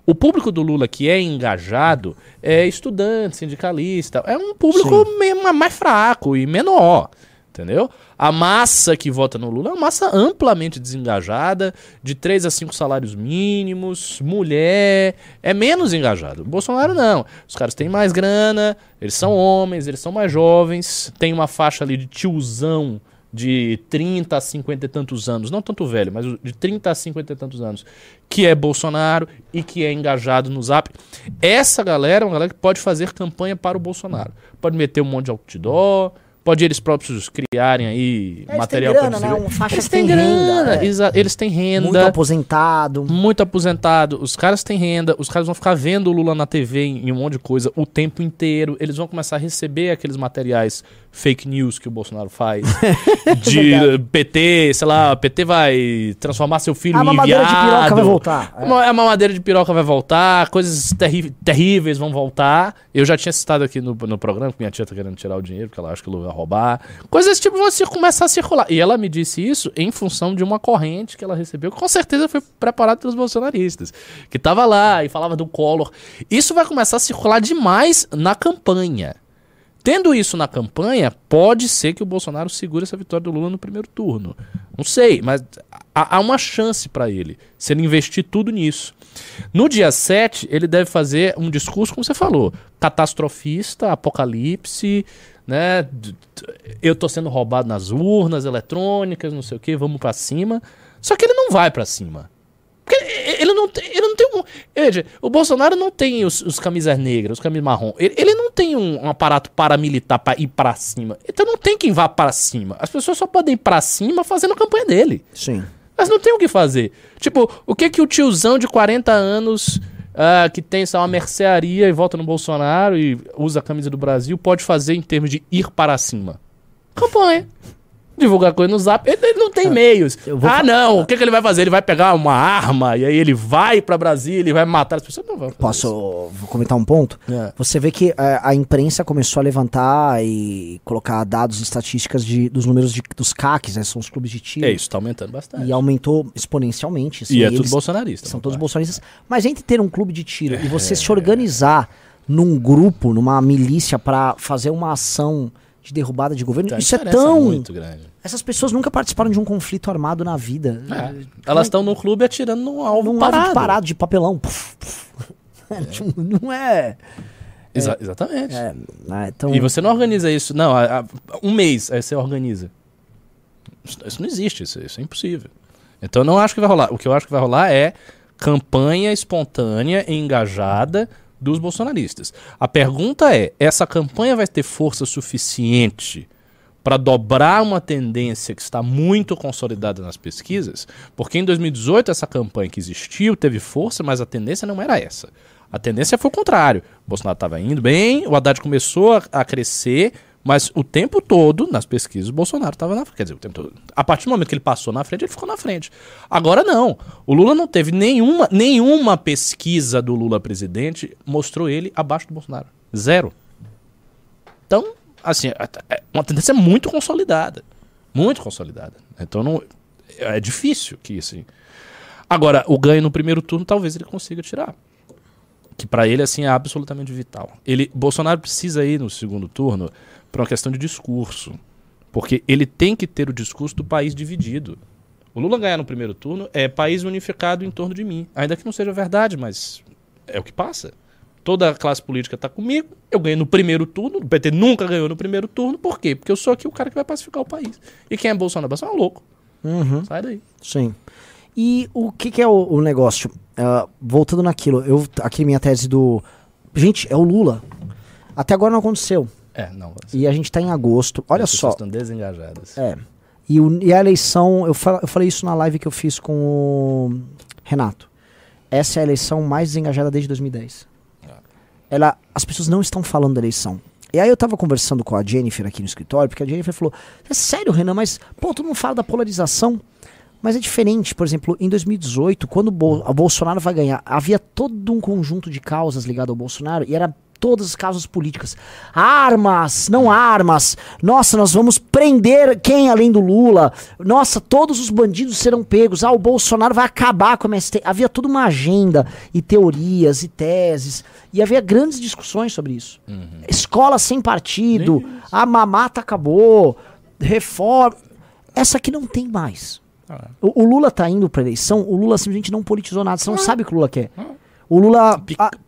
O público do Lula que é engajado é estudante, sindicalista. É um público meio mais fraco e menor. Entendeu? A massa que vota no Lula é uma massa amplamente desengajada, de 3 a 5 salários mínimos, mulher, é menos engajado. O Bolsonaro não. Os caras têm mais grana, eles são homens, eles são mais jovens, tem uma faixa ali de tiozão de 30 a 50 e tantos anos, não tanto velho, mas de 30 a 50 e tantos anos, que é Bolsonaro e que é engajado no Zap. Essa galera é uma galera que pode fazer campanha para o Bolsonaro. Pode meter um monte de outdoor, Pode eles próprios criarem aí
eles
material
grana, né? Um faixa
eles têm grana, renda, é. eles têm renda. Muito
aposentado.
Muito aposentado. Os caras têm renda, os caras vão ficar vendo o Lula na TV em um monte de coisa o tempo inteiro. Eles vão começar a receber aqueles materiais fake news que o Bolsonaro faz. de é PT, sei lá, PT vai transformar seu filho a em
enviado. A mamadeira de piroca vai voltar.
É. A mamadeira de piroca vai voltar, coisas terríveis vão voltar. Eu já tinha citado aqui no, no programa que minha tia tá querendo tirar o dinheiro, porque ela acha que o Lula roubar. Coisas desse tipo vão começar a circular. E ela me disse isso em função de uma corrente que ela recebeu, que com certeza foi preparada pelos bolsonaristas. Que tava lá e falava do Collor. Isso vai começar a circular demais na campanha. Tendo isso na campanha, pode ser que o Bolsonaro segure essa vitória do Lula no primeiro turno. Não sei, mas há, há uma chance para ele, se ele investir tudo nisso. No dia 7, ele deve fazer um discurso, como você falou, catastrofista, apocalipse, né? Eu tô sendo roubado nas urnas eletrônicas, não sei o que, vamos para cima. Só que ele não vai para cima. Porque ele não, ele não tem um. Veja, o Bolsonaro não tem os, os camisas negras, os camisas marrom. Ele, ele não tem um, um aparato paramilitar para ir para cima. Então não tem quem vá para cima. As pessoas só podem ir para cima fazendo a campanha dele.
Sim.
Mas não tem o que fazer. Tipo, o que que o tiozão de 40 anos uh, que tem só uma mercearia e vota no Bolsonaro e usa a camisa do Brasil pode fazer em termos de ir para cima? Campanha divulgar coisa no zap. Ele, ele não tem é. meios. Ah, não. O que, que, ele vai fazer? Ele vai pegar uma arma e aí ele vai para Brasília e vai matar as pessoas? Não vai
Posso vou comentar um ponto? É. Você vê que a, é, a, imprensa começou a levantar e colocar dados estatísticas de, dos números de, dos CACs, né? São os clubes de tiro.
É, isso tá aumentando bastante.
E aumentou exponencialmente.
Assim, e é tudo bolsonarista.
São todos bolsonaristas. Mas entre ter um clube de tiro é. e você se organizar num grupo, numa milícia para fazer uma ação de derrubada de governo. Então, isso é tão.
Muito grande.
Essas pessoas nunca participaram de um conflito armado na vida.
É. Elas estão no clube atirando num alvo num parado. Alvo
parado de papelão. É. Tipo, não é.
Exa é, exatamente. É, né, então... E você não organiza isso. Não, um mês aí você organiza. Isso não existe, isso, isso é impossível. Então eu não acho que vai rolar. O que eu acho que vai rolar é campanha espontânea e engajada dos bolsonaristas. A pergunta é: essa campanha vai ter força suficiente para dobrar uma tendência que está muito consolidada nas pesquisas? Porque em 2018 essa campanha que existiu teve força, mas a tendência não era essa. A tendência foi o contrário. O Bolsonaro estava indo bem, o Haddad começou a, a crescer, mas o tempo todo, nas pesquisas, o Bolsonaro estava na frente. Quer dizer, o tempo todo. A partir do momento que ele passou na frente, ele ficou na frente. Agora não. O Lula não teve nenhuma, nenhuma pesquisa do Lula presidente mostrou ele abaixo do Bolsonaro. Zero. Então, assim, é, uma tendência muito consolidada. Muito consolidada. Então não. É difícil que assim. Agora, o ganho no primeiro turno talvez ele consiga tirar. Que para ele, assim, é absolutamente vital. Ele, Bolsonaro precisa ir no segundo turno para uma questão de discurso. Porque ele tem que ter o discurso do país dividido. O Lula ganhar no primeiro turno é país unificado em torno de mim. Ainda que não seja verdade, mas é o que passa. Toda a classe política está comigo, eu ganhei no primeiro turno, o PT nunca ganhou no primeiro turno, por quê? Porque eu sou aqui o cara que vai pacificar o país. E quem é Bolsonaro? Bolsonaro é um louco.
Uhum.
Sai daí.
Sim. E o que, que é o, o negócio? Uh, voltando naquilo, eu aqui minha tese do. Gente, é o Lula. Até agora não aconteceu.
É, não.
Assim. E a gente está em agosto. Olha As só.
estão desengajadas.
É. E, o, e a eleição, eu, fal, eu falei isso na live que eu fiz com o Renato. Essa é a eleição mais desengajada desde 2010. É. Ela, as pessoas não estão falando da eleição. E aí eu tava conversando com a Jennifer aqui no escritório, porque a Jennifer falou: É sério, Renan, mas pô, todo mundo fala da polarização. Mas é diferente, por exemplo, em 2018, quando o Bolsonaro vai ganhar, havia todo um conjunto de causas ligado ao Bolsonaro e era todas as causas políticas. Armas, não armas. Nossa, nós vamos prender quem além do Lula. Nossa, todos os bandidos serão pegos. Ah, o Bolsonaro vai acabar com a MST. Havia toda uma agenda e teorias e teses. E havia grandes discussões sobre isso. Uhum. Escola sem partido. A mamata acabou. Reforma. Essa aqui não tem mais. Ah. O, o, Lula tá indo pra eleição, o Lula simplesmente não politizou nada. Você não ah. sabe o que o Lula quer. Ah. O Lula.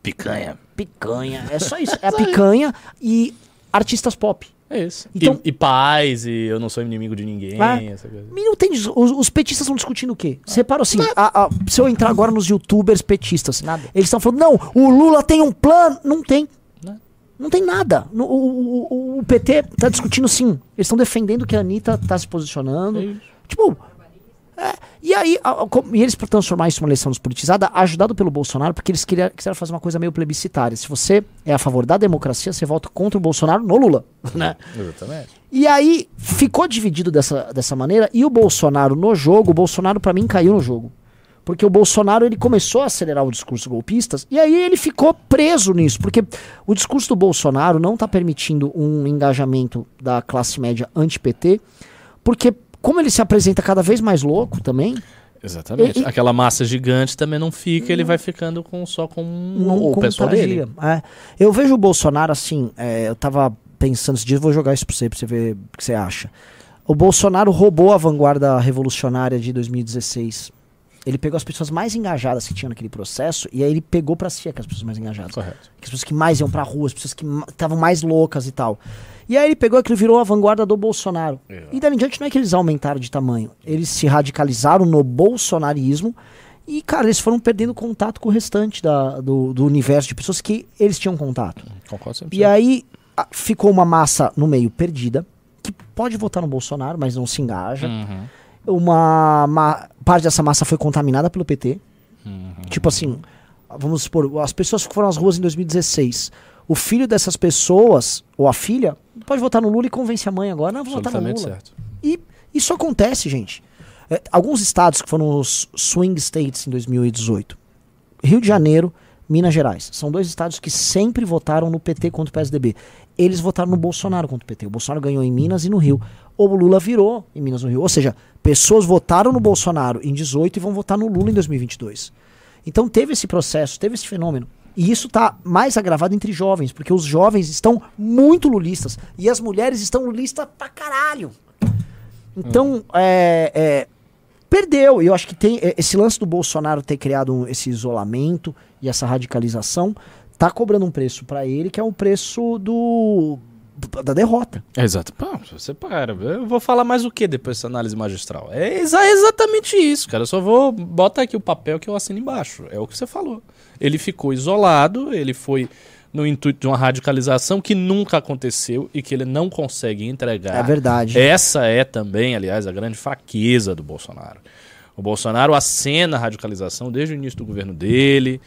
picanha
picanha. É só isso. É a picanha e artistas pop.
É isso. Então, e, e paz, e eu não sou inimigo de ninguém. É.
Essa coisa. Não tem, os, os petistas estão discutindo o quê? Você reparou assim, a, a, se eu entrar agora nos youtubers petistas, Nada. eles estão falando, não, o Lula tem um plano. Não tem. Não, não tem nada. O, o, o, o PT tá discutindo sim. Eles estão defendendo que a Anitta tá se posicionando. É tipo, é, e aí, a, a, e eles, para transformar isso numa eleição despolitizada, ajudado pelo Bolsonaro, porque eles queriam, quiseram fazer uma coisa meio plebiscitária. Se você é a favor da democracia, você vota contra o Bolsonaro no Lula. Né? Exatamente. E aí, ficou dividido dessa, dessa maneira, e o Bolsonaro no jogo, o Bolsonaro para mim caiu no jogo. Porque o Bolsonaro ele começou a acelerar o discurso golpista e aí ele ficou preso nisso, porque o discurso do Bolsonaro não está permitindo um engajamento da classe média anti-PT, porque como ele se apresenta cada vez mais louco também.
Exatamente. Aquela massa gigante também não fica, ele vai ficando com só com um, o pessoal dele.
É. Eu vejo o Bolsonaro assim, é, eu tava pensando esse dia, vou jogar isso pra você, pra você ver o que você acha. O Bolsonaro roubou a vanguarda revolucionária de 2016. Ele pegou as pessoas mais engajadas que tinham naquele processo e aí ele pegou pra si aquelas pessoas mais engajadas. Correto. As pessoas que mais iam pra rua, as pessoas que estavam mais loucas e tal. E aí ele pegou aquilo virou a vanguarda do Bolsonaro. É. E daí em diante não é que eles aumentaram de tamanho. Eles se radicalizaram no bolsonarismo. E, cara, eles foram perdendo contato com o restante da, do, do universo de pessoas que eles tinham contato. Concordo E aí a, ficou uma massa no meio perdida, que pode votar no Bolsonaro, mas não se engaja. Uhum. Uma, uma, parte dessa massa foi contaminada pelo PT. Uhum. Tipo assim, vamos supor, as pessoas que foram às ruas em 2016 o filho dessas pessoas, ou a filha, pode votar no Lula e convence a mãe agora, não, vou votar no Lula. Certo. E isso acontece, gente. É, alguns estados que foram os swing states em 2018. Rio de Janeiro, Minas Gerais. São dois estados que sempre votaram no PT contra o PSDB. Eles votaram no Bolsonaro contra o PT. O Bolsonaro ganhou em Minas e no Rio. O Lula virou em Minas e no Rio. Ou seja, pessoas votaram no Bolsonaro em 18 e vão votar no Lula em 2022. Então teve esse processo, teve esse fenômeno. E isso está mais agravado entre jovens, porque os jovens estão muito lulistas e as mulheres estão lulistas pra caralho. Então, hum. é, é, perdeu. E eu acho que tem é, esse lance do Bolsonaro ter criado esse isolamento e essa radicalização tá cobrando um preço para ele que é o preço do da derrota.
Exato. Pô, você para. Eu vou falar mais o que depois dessa análise magistral? É exa exatamente isso, cara. Eu só vou botar aqui o papel que eu assino embaixo. É o que você falou. Ele ficou isolado, ele foi no intuito de uma radicalização que nunca aconteceu e que ele não consegue entregar.
É verdade.
Essa é também, aliás, a grande fraqueza do Bolsonaro. O Bolsonaro acena a radicalização desde o início do governo dele,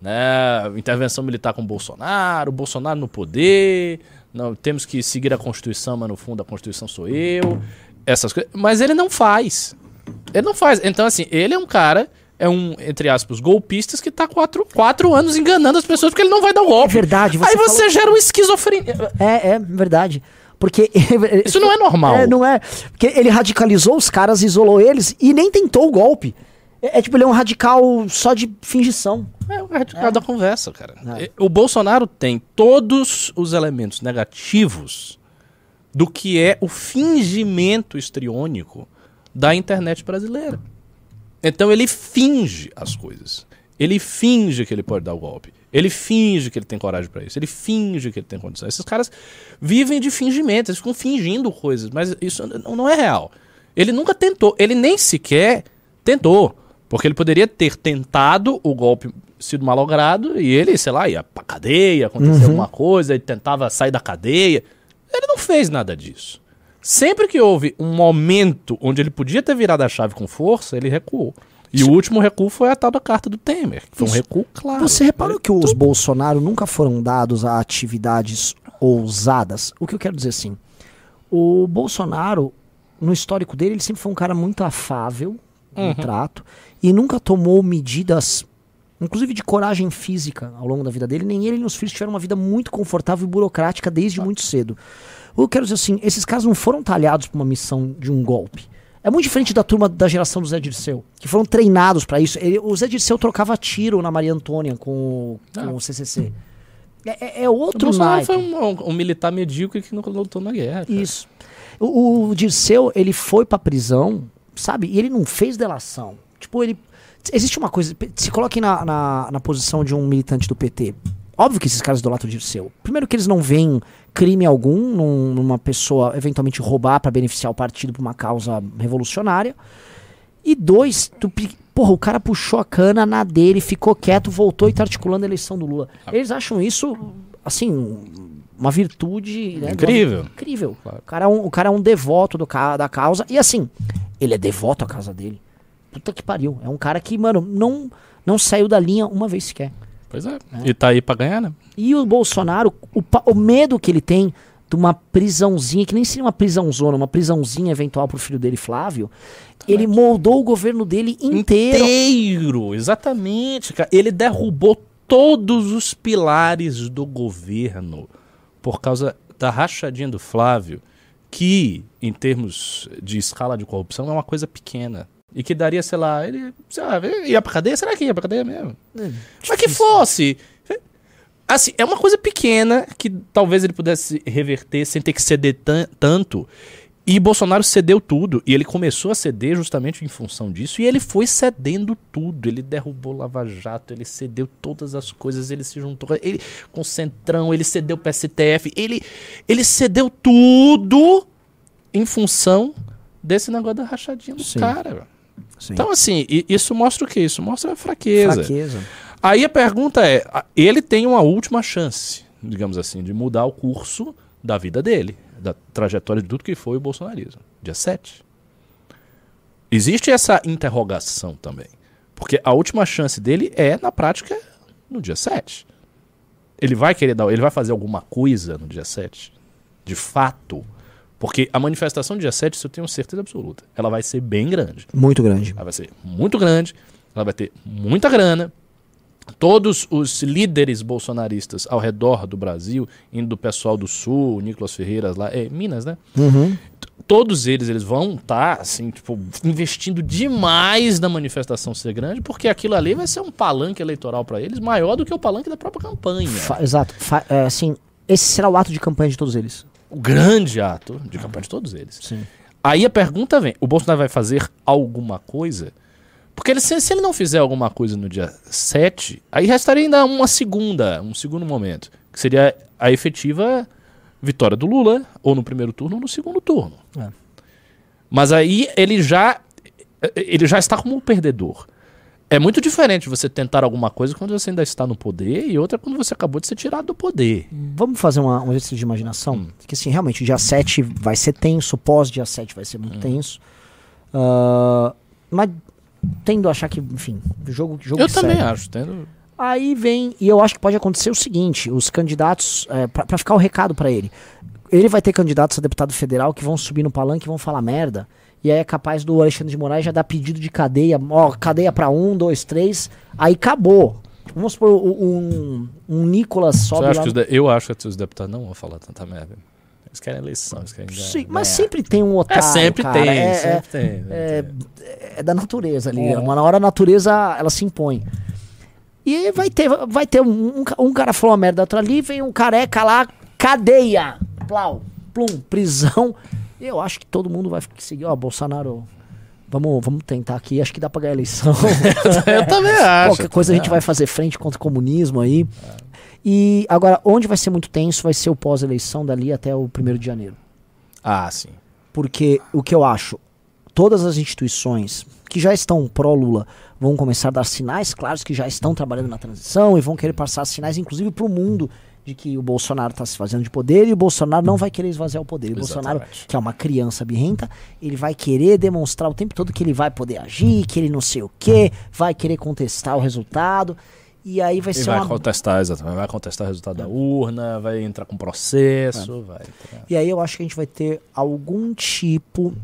né? Intervenção militar com o Bolsonaro, o Bolsonaro no poder, não, temos que seguir a Constituição, mas no fundo a Constituição sou eu. Essas coisas. Mas ele não faz. Ele não faz. Então, assim, ele é um cara é um, entre aspas, golpistas que tá quatro, quatro anos enganando as pessoas porque ele não vai dar o golpe.
É verdade.
Você Aí você falou... gera um esquizofrenia.
É, é verdade. Porque.
Isso não é normal.
É, não é. Porque ele radicalizou os caras, isolou eles e nem tentou o golpe. É, é tipo, ele é um radical só de fingição.
É o radical é. da conversa, cara. É. O Bolsonaro tem todos os elementos negativos do que é o fingimento estriônico da internet brasileira. Então ele finge as coisas. Ele finge que ele pode dar o golpe. Ele finge que ele tem coragem para isso. Ele finge que ele tem condições. Esses caras vivem de fingimento, eles ficam fingindo coisas, mas isso não é real. Ele nunca tentou, ele nem sequer tentou. Porque ele poderia ter tentado o golpe sido malogrado e ele, sei lá, ia pra cadeia, acontecia uhum. alguma coisa, ele tentava sair da cadeia. Ele não fez nada disso. Sempre que houve um momento onde ele podia ter virado a chave com força, ele recuou. E Isso. o último recuo foi a tal da carta do Temer, que foi Isso. um recuo claro.
Você reparou que os Bolsonaro nunca foram dados a atividades ousadas? O que eu quero dizer assim, o Bolsonaro, no histórico dele, ele sempre foi um cara muito afável uhum. trato e nunca tomou medidas inclusive de coragem física ao longo da vida dele, nem ele nem os filhos tiveram uma vida muito confortável e burocrática desde ah. muito cedo. Eu quero dizer assim, esses caras não foram talhados para uma missão de um golpe. É muito diferente da turma da geração do Zé Dirceu, que foram treinados para isso. Ele, o Zé Dirceu trocava tiro na Maria Antônia com, com ah. o CCC. É, é, é outro o naipe.
foi um, um, um, militar medíocre que nunca lutou na guerra.
Cara. Isso. O, o Dirceu, ele foi pra prisão, sabe? E ele não fez delação. Tipo, ele... Existe uma coisa... Se coloque na, na, na posição de um militante do PT. Óbvio que esses caras idolatram o Dirceu. Primeiro que eles não veem crime algum num, numa pessoa eventualmente roubar para beneficiar o partido por uma causa revolucionária. E dois, tu, porra, o cara puxou a cana na dele, ficou quieto, voltou e tá articulando a eleição do Lula. Eles acham isso, assim, uma virtude.
Né, incrível.
Uma, incrível. Claro. O, cara é um, o cara é um devoto do, da causa. E assim, ele é devoto à causa dele. Puta que pariu. É um cara que, mano, não, não saiu da linha uma vez sequer.
Pois é. é. E tá aí pra ganhar, né?
E o Bolsonaro, o, o medo que ele tem de uma prisãozinha, que nem seria uma prisãozona, uma prisãozinha eventual pro filho dele, Flávio, ele moldou o governo dele inteiro.
Inteiro, exatamente, cara. Ele derrubou todos os pilares do governo por causa da rachadinha do Flávio, que, em termos de escala de corrupção, é uma coisa pequena. E que daria, sei lá, ele sei lá, ia pra cadeia? Será que ia pra cadeia mesmo? É, Mas que fosse. Assim, é uma coisa pequena que talvez ele pudesse reverter sem ter que ceder tanto. E Bolsonaro cedeu tudo. E ele começou a ceder justamente em função disso. E ele foi cedendo tudo. Ele derrubou Lava Jato, ele cedeu todas as coisas, ele se juntou ele, com o Centrão, ele cedeu o STF. Ele, ele cedeu tudo em função desse negócio da rachadinha do Sim. cara. Sim. Então, assim, isso mostra o quê? Isso mostra a fraqueza. Fraqueza. Aí a pergunta é: ele tem uma última chance, digamos assim, de mudar o curso da vida dele da trajetória de tudo que foi o bolsonarismo. Dia 7. Existe essa interrogação também. Porque a última chance dele é, na prática, no dia 7. Ele vai querer dar. Ele vai fazer alguma coisa no dia 7? De fato. Porque a manifestação do dia 7, isso eu tenho certeza absoluta. Ela vai ser bem grande.
Muito grande.
Ela vai ser muito grande. Ela vai ter muita grana todos os líderes bolsonaristas ao redor do Brasil, indo do pessoal do Sul, Nicolas Ferreira lá, é Minas, né?
Uhum.
Todos eles, eles vão estar, tá, assim, tipo, investindo demais na manifestação ser grande, porque aquilo ali vai ser um palanque eleitoral para eles maior do que o palanque da própria campanha.
Fa exato. Fa é, assim, esse será o ato de campanha de todos eles.
O grande ato de campanha de todos eles.
Sim.
Aí a pergunta vem: o Bolsonaro vai fazer alguma coisa? Porque ele, se, se, ele não fizer alguma coisa no dia 7, aí restaria ainda uma segunda, um segundo momento, que seria a efetiva vitória do Lula, ou no primeiro turno ou no segundo turno. É. Mas aí ele já ele já está como um perdedor. É muito diferente você tentar alguma coisa quando você ainda está no poder e outra quando você acabou de ser tirado do poder.
Vamos fazer uma, um exercício de imaginação? Hum. Que assim, realmente, o dia 7 vai ser tenso, pós-dia 7 vai ser muito hum. tenso. Uh, mas tendo a achar que, enfim, jogo, jogo
Eu também segue. acho, tendo.
Aí vem, e eu acho que pode acontecer o seguinte: os candidatos, é, para ficar o recado para ele, ele vai ter candidatos a deputado federal que vão subir no palanque e vão falar merda. E aí é capaz do Alexandre de Moraes já dar pedido de cadeia, ó, cadeia para um, dois, três, aí acabou. Vamos supor, um, um Nicolas sobe
lá... Eu acho que os deputados não vão falar tanta merda. Eles querem eleição, eles querem
ganhar. Sim, mas sempre tem um otário.
É, sempre
cara.
tem,
é,
sempre
é,
tem.
É, é, da natureza ali. É. Uma hora a natureza ela se impõe. E vai ter, vai ter um, um, um cara falou uma merda, outro ali, vem um careca lá, cadeia. Plau, plum, prisão. Eu acho que todo mundo vai seguir, ó, Bolsonaro. Vamos, vamos tentar aqui, acho que dá pra ganhar a eleição.
eu também acho.
Qualquer coisa a gente vai fazer frente contra o comunismo aí. E agora, onde vai ser muito tenso vai ser o pós-eleição dali até o primeiro de janeiro.
Ah, sim.
Porque o que eu acho, todas as instituições que já estão pró-Lula vão começar a dar sinais claros que já estão trabalhando na transição e vão querer passar sinais, inclusive, para o mundo de que o Bolsonaro está se fazendo de poder e o Bolsonaro não vai querer esvaziar o poder. O Bolsonaro, que é uma criança birrenta, ele vai querer demonstrar o tempo todo que ele vai poder agir, que ele não sei o quê, vai querer contestar o resultado. E aí vai ser
vai
uma...
contestar, exatamente. Vai contestar o resultado da urna, vai entrar com processo, é. vai. Entrar.
E aí eu acho que a gente vai ter algum tipo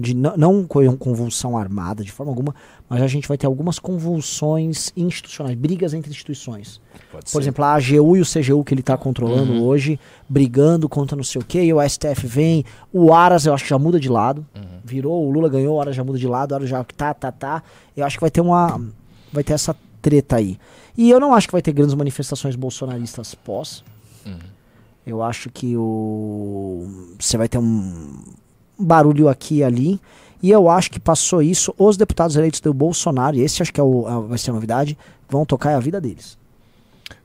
de não, não convulsão armada de forma alguma, mas a gente vai ter algumas convulsões institucionais, brigas entre instituições. Pode Por ser. exemplo, a AGU e o CGU que ele está controlando uhum. hoje, brigando contra não sei o que, e o STF vem, o Aras eu acho que já muda de lado, uhum. virou, o Lula ganhou, o Aras já muda de lado, o Aras já tá, tá, tá. Eu acho que vai ter uma, vai ter essa treta aí. E eu não acho que vai ter grandes manifestações bolsonaristas pós. Uhum. Eu acho que o você vai ter um barulho aqui e ali. E eu acho que passou isso, os deputados eleitos do Bolsonaro, e esse acho que é o, a, vai ser a novidade, vão tocar a vida deles.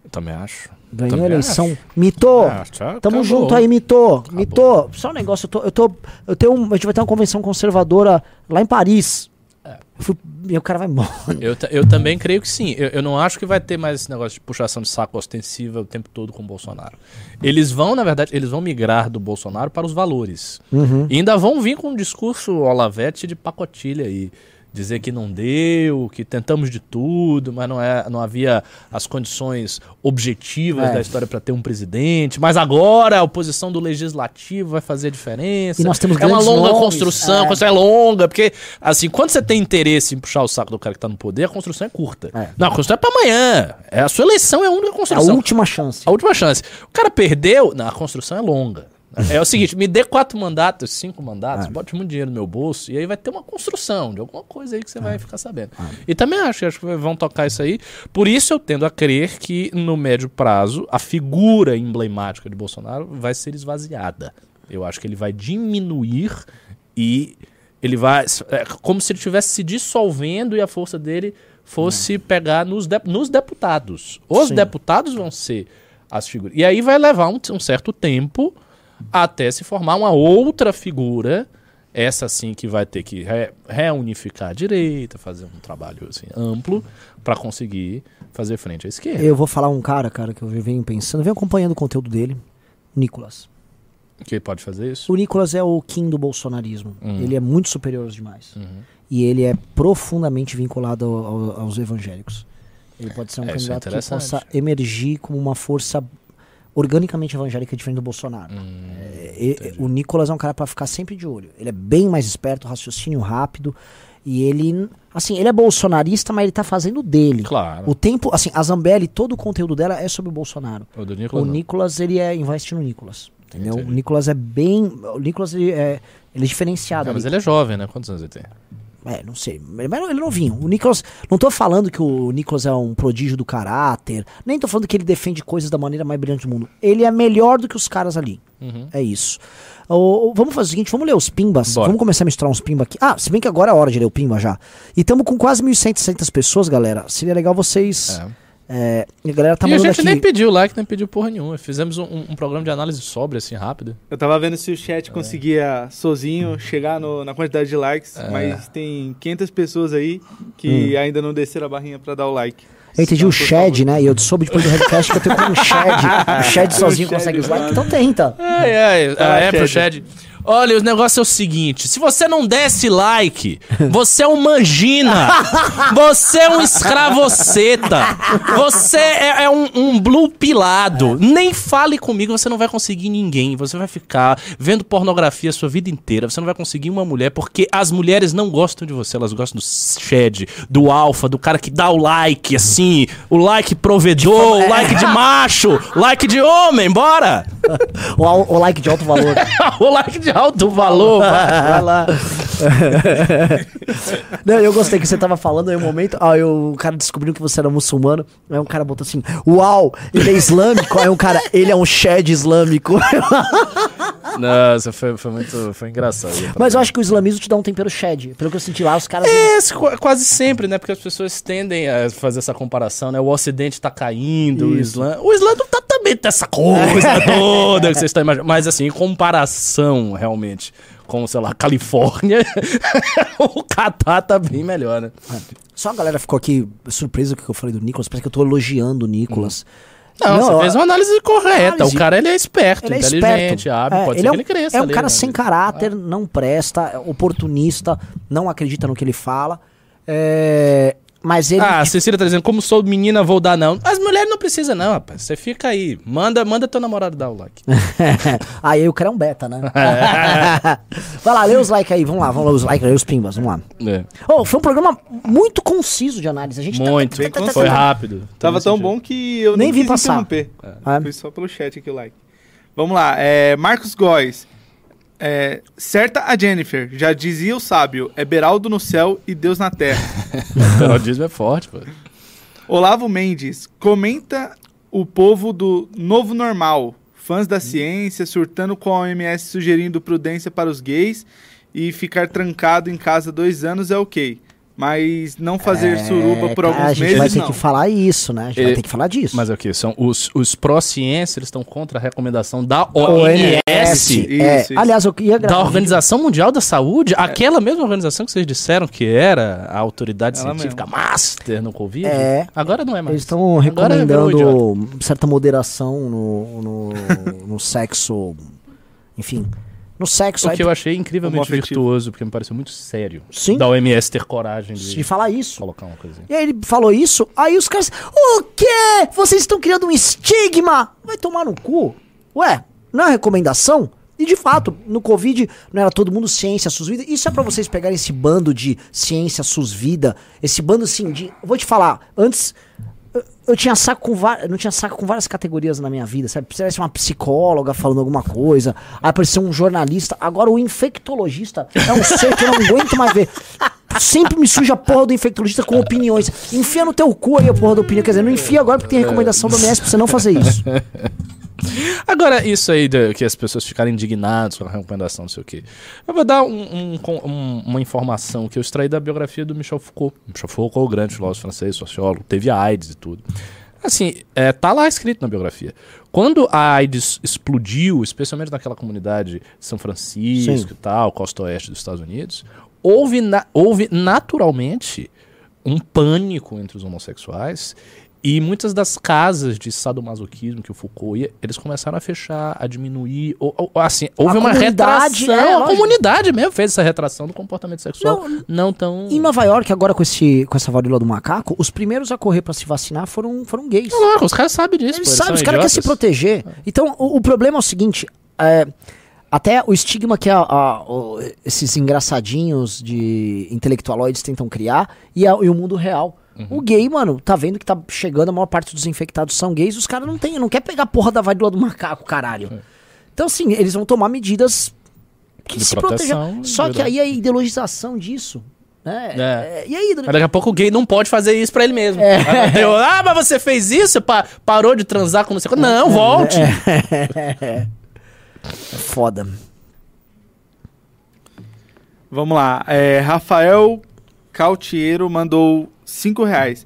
Eu também acho.
Ganhou
também
a eleição.
acho.
Mito!
Ah, já
Tamo
acabou.
junto aí, Mito. Mito, só um negócio, eu tô, eu tô, eu tenho um, a gente vai ter uma convenção conservadora lá em Paris. Eu fui- e o cara vai embora.
Eu, eu também creio que sim. Eu, eu não acho que vai ter mais esse negócio de puxação de saco ostensiva o tempo todo com o Bolsonaro. Eles vão, na verdade, eles vão migrar do Bolsonaro para os valores. E ainda vão vir com um discurso Olavete de pacotilha aí. Dizer que não deu, que tentamos de tudo, mas não, é, não havia as condições objetivas
É.
da história para ter um presidente. Mas agora a oposição do legislativo vai fazer a diferença.
E nós temos
é uma longa
nomes,
construção,
é.
a construção é longa, porque, assim, quando você tem interesse em puxar o saco do cara que tá no poder, a construção é curta.
É.
Não, a construção é pra amanhã. É, a sua eleição é a única
É a
construção.
última chance.
A última chance. O cara perdeu, não, a construção é longa. É o seguinte, me dê quatro mandatos, cinco mandatos, bote muito dinheiro no meu bolso, e aí vai ter uma construção de alguma coisa aí que você vai ficar sabendo. E também acho, acho que vão tocar isso aí. Por isso eu tendo a crer que no médio prazo a figura emblemática de Bolsonaro vai ser esvaziada. Eu acho que ele vai diminuir e ele vai. É como se ele estivesse se dissolvendo e a força dele fosse pegar nos, de- nos deputados. Os
Sim.
deputados vão ser as figuras. E aí vai levar um, um certo tempo até se formar uma outra figura. Essa sim que vai ter que re- reunificar a direita, fazer um trabalho assim, amplo para conseguir fazer frente à esquerda.
Eu vou falar um cara, cara, que eu venho pensando, venho acompanhando o conteúdo dele, Nicolas.
Que pode fazer isso?
O Nicolas é o Kim do bolsonarismo.
Hum.
Ele é muito superior aos demais.
Uhum.
E ele é profundamente vinculado ao- ao- aos evangélicos. Ele pode ser um
É, é
candidato que
interessante.
possa emergir como uma força organicamente evangélica diferente do Bolsonaro.
Hum,
É, e- o Nicolas é um cara pra ficar sempre de olho. Ele é bem mais esperto, raciocínio rápido. E ele, assim, ele é bolsonarista, mas ele tá fazendo dele.
Claro.
O tempo, assim, a Zambelli, todo o conteúdo dela é sobre o Bolsonaro.
O do
O
Nicolas. não.
Nicolas, ele é investe no Nicolas. Entendeu?
Entendi.
O Nicolas é bem. O Nicolas, ele é, ele é diferenciado.
Ah, mas ele é jovem, né? Quantos anos ele tem?
É, não sei. Ele, mas ele é novinho. O Nicolas. Não tô falando que o Nicolas é um prodígio do caráter. Nem tô falando que ele defende coisas da maneira mais brilhante do mundo. Ele é melhor do que os caras ali.
Uhum.
É isso. Ô, vamos fazer o seguinte, vamos ler os pimbas.
Bora.
Vamos começar a misturar uns pimba aqui. Ah, se bem que agora é hora de ler o pimba já. E estamos com quase 1.100 pessoas, galera. Seria legal vocês.
É.
É, e a galera tá
e a gente
aqui.
nem pediu like, nem pediu porra nenhuma. Fizemos um, um programa de análise sobre, assim, rápido.
Eu tava vendo se o chat conseguia sozinho chegar no- na quantidade de likes, mas tem 500 pessoas aí que ainda não desceram a barrinha pra dar o like.
Eu entendi
Então,
o Shed, né? E eu soube depois do Redcast que eu tenho como o Shed. O Shed sozinho
O Shed,
consegue os likes. Então tenta.
Ai, ai,
Ah,
é pro
Shed.
Olha, o negócio é o seguinte: se você não desse like, você é um mangina. Você é um escravoceta. Você é, é um, um blue pilado. Nem fale comigo, você não vai conseguir ninguém. Você vai ficar vendo pornografia a sua vida inteira. Você não vai conseguir uma mulher, porque as mulheres não gostam de você. Elas gostam do Shed, do Alpha, do cara que dá o like, assim. O like provedor, o like de macho, like de homem, bora!
O, o like de alto valor.
o like de alto valor, vai, vai lá.
Não, eu gostei que você tava falando aí um momento. Aí o cara descobriu que você era muçulmano. Aí um cara botou assim: Uau, ele é islâmico. Aí um cara, ele é um Shed islâmico.
Nossa, foi, foi muito foi engraçado.
Mas eu acho que o islamismo te dá um tempero Shed. Pelo que eu senti lá, os caras.
É, qu- quase sempre, né? Porque as pessoas tendem a fazer essa comparação, né? O Ocidente tá caindo, o
Isso.
Islã. O Islã não tá também dessa coisa toda que vocês estão imaginando. Mas assim, em comparação, realmente, com, sei lá, Califórnia, o Catar tá bem melhor, né?
Só a galera ficou aqui surpresa com o que eu falei do Nicolas. Parece que eu tô elogiando o Nicolas.
Não, você fez uma análise correta.
Análise-
O cara, ele é esperto,
Ele é
inteligente,
esperto.
hábil.
É,
pode
ele
ser
é
que
um,
ele cresça
é um
ali,
cara
né?
sem caráter, não presta, é oportunista, não acredita no que ele fala. É, mas ele.
Ah, a Cecília tá dizendo, como sou menina, vou dar não. As mulheres não precisam não, rapaz. Você fica aí. Manda, manda teu namorado dar o like.
aí o cara é um beta, né? Vai lá, lê os likes aí, vamos lá, vamos lá, os likes, lê os pimbas, vamos lá.
É.
Oh, foi um programa muito conciso de análise. A gente tá-
Muito.
bem conciso.
Foi rápido.
Tava tão bom que eu
Nem
nem,
vi
quis
passar.
interromper.
É.
Foi só pelo chat aqui o like. Vamos lá, é, Marcos Góes. É, certa a Jennifer, já dizia o sábio, é Beraldo no céu e Deus na terra.
O perodismo é forte, pô.
Olavo Mendes, comenta o povo do novo normal, fãs da ciência, surtando com a OMS sugerindo prudência para os gays e ficar trancado em casa dois anos é ok. Mas não fazer é, suruba por alguns meses,
A gente vai ter
não.
que falar isso, né? A gente vai ter que falar disso.
Mas é o que? São os, os pró-ciência, eles estão contra a recomendação da OMS.
Isso, é. isso. Aliás, eu ia
Da Organização Mundial da Saúde, é. aquela mesma organização que vocês disseram que era a autoridade Ela científica mesmo. master no Covid. É. Agora não é mais.
Eles estão recomendando certa moderação no, no, no sexo, enfim no sexo.
O que eu achei incrivelmente virtuoso, porque me pareceu muito sério.
Sim.
Da OMS ter coragem de,
de falar isso.
Colocar uma coisa.
E aí ele falou isso, aí os caras. O quê? Vocês estão criando um estigma? Vai tomar no cu? Ué, não é recomendação? E de fato, no Covid não era todo mundo ciência, SUS vida. Isso é para vocês pegarem esse bando de ciência, SUS vida, esse bando assim de. vou te falar, antes eu tinha saco com várias, não tinha saco com várias categorias na minha vida, sabe? Precisasse uma psicóloga falando alguma coisa, aí apareceu um jornalista. Agora o infectologista é um ser que eu não aguento mais ver. Sempre me suja a porra do infectologista com opiniões. Enfia no teu cu aí a porra da opinião. Quer dizer, não enfia agora porque tem recomendação do MS pra você não fazer isso.
Agora, isso aí de, que as pessoas ficarem indignadas com a recomendação, não sei o quê. Eu vou dar um, um, um, uma informação que eu extraí da biografia do Michel Foucault. Michel Foucault, o grande filósofo francês, sociólogo, teve AIDS e tudo. Assim, é, tá lá escrito na biografia. Quando a AIDS explodiu, especialmente naquela comunidade de São Francisco Sim. e tal, costa oeste dos Estados Unidos, houve, na, houve naturalmente um pânico entre os homossexuais e muitas das casas de sadomasoquismo que o Foucault ia, eles começaram a fechar, a diminuir. Ou, ou assim, houve a uma retração. É, a comunidade mesmo fez essa retração do comportamento sexual. Não, não tão.
Em Nova York, agora com, esse, com essa varíola do macaco, os primeiros a correr para se vacinar foram, foram gays.
Não, os caras sabem disso.
Eles pô, sabem, os caras querem se proteger. Então, o, o problema é o seguinte. É, até o estigma que a, a, o, esses engraçadinhos de intelectualoides tentam criar e, a, e o mundo real. Uhum. O gay, mano, tá vendo que tá chegando, a maior parte dos infectados são gays, os caras não tem, não quer pegar a porra da varíola do macaco, caralho. É. Então, assim, eles vão tomar medidas que de se protejam. Só que aí a ideologização disso. Né? É.
É, e aí, daqui a pouco o gay não pode fazer isso pra ele mesmo. É. ah, mas você fez isso? Pa parou de transar com você? Não, volte!
É. é foda.
Vamos lá. É, Rafael Cautiero mandou 5 reais.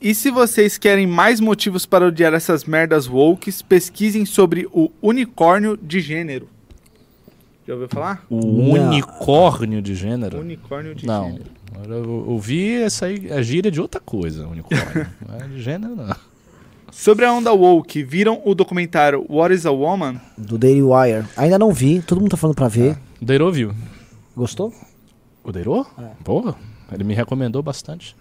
E se vocês querem mais motivos para odiar essas merdas wokes, pesquisem sobre o unicórnio de gênero. Já ouviu falar?
O Não. unicórnio de gênero?
Unicórnio de
não.
gênero.
Eu ouvi essa aí, a gíria de outra coisa, unicórnio. não é de gênero, não.
Sobre a onda woke, viram o documentário What is a Woman?
Do Daily Wire. Ainda não vi, todo mundo tá falando pra ver. É.
O Deiro viu.
Gostou?
O Deiro? É. Porra, ele me recomendou bastante.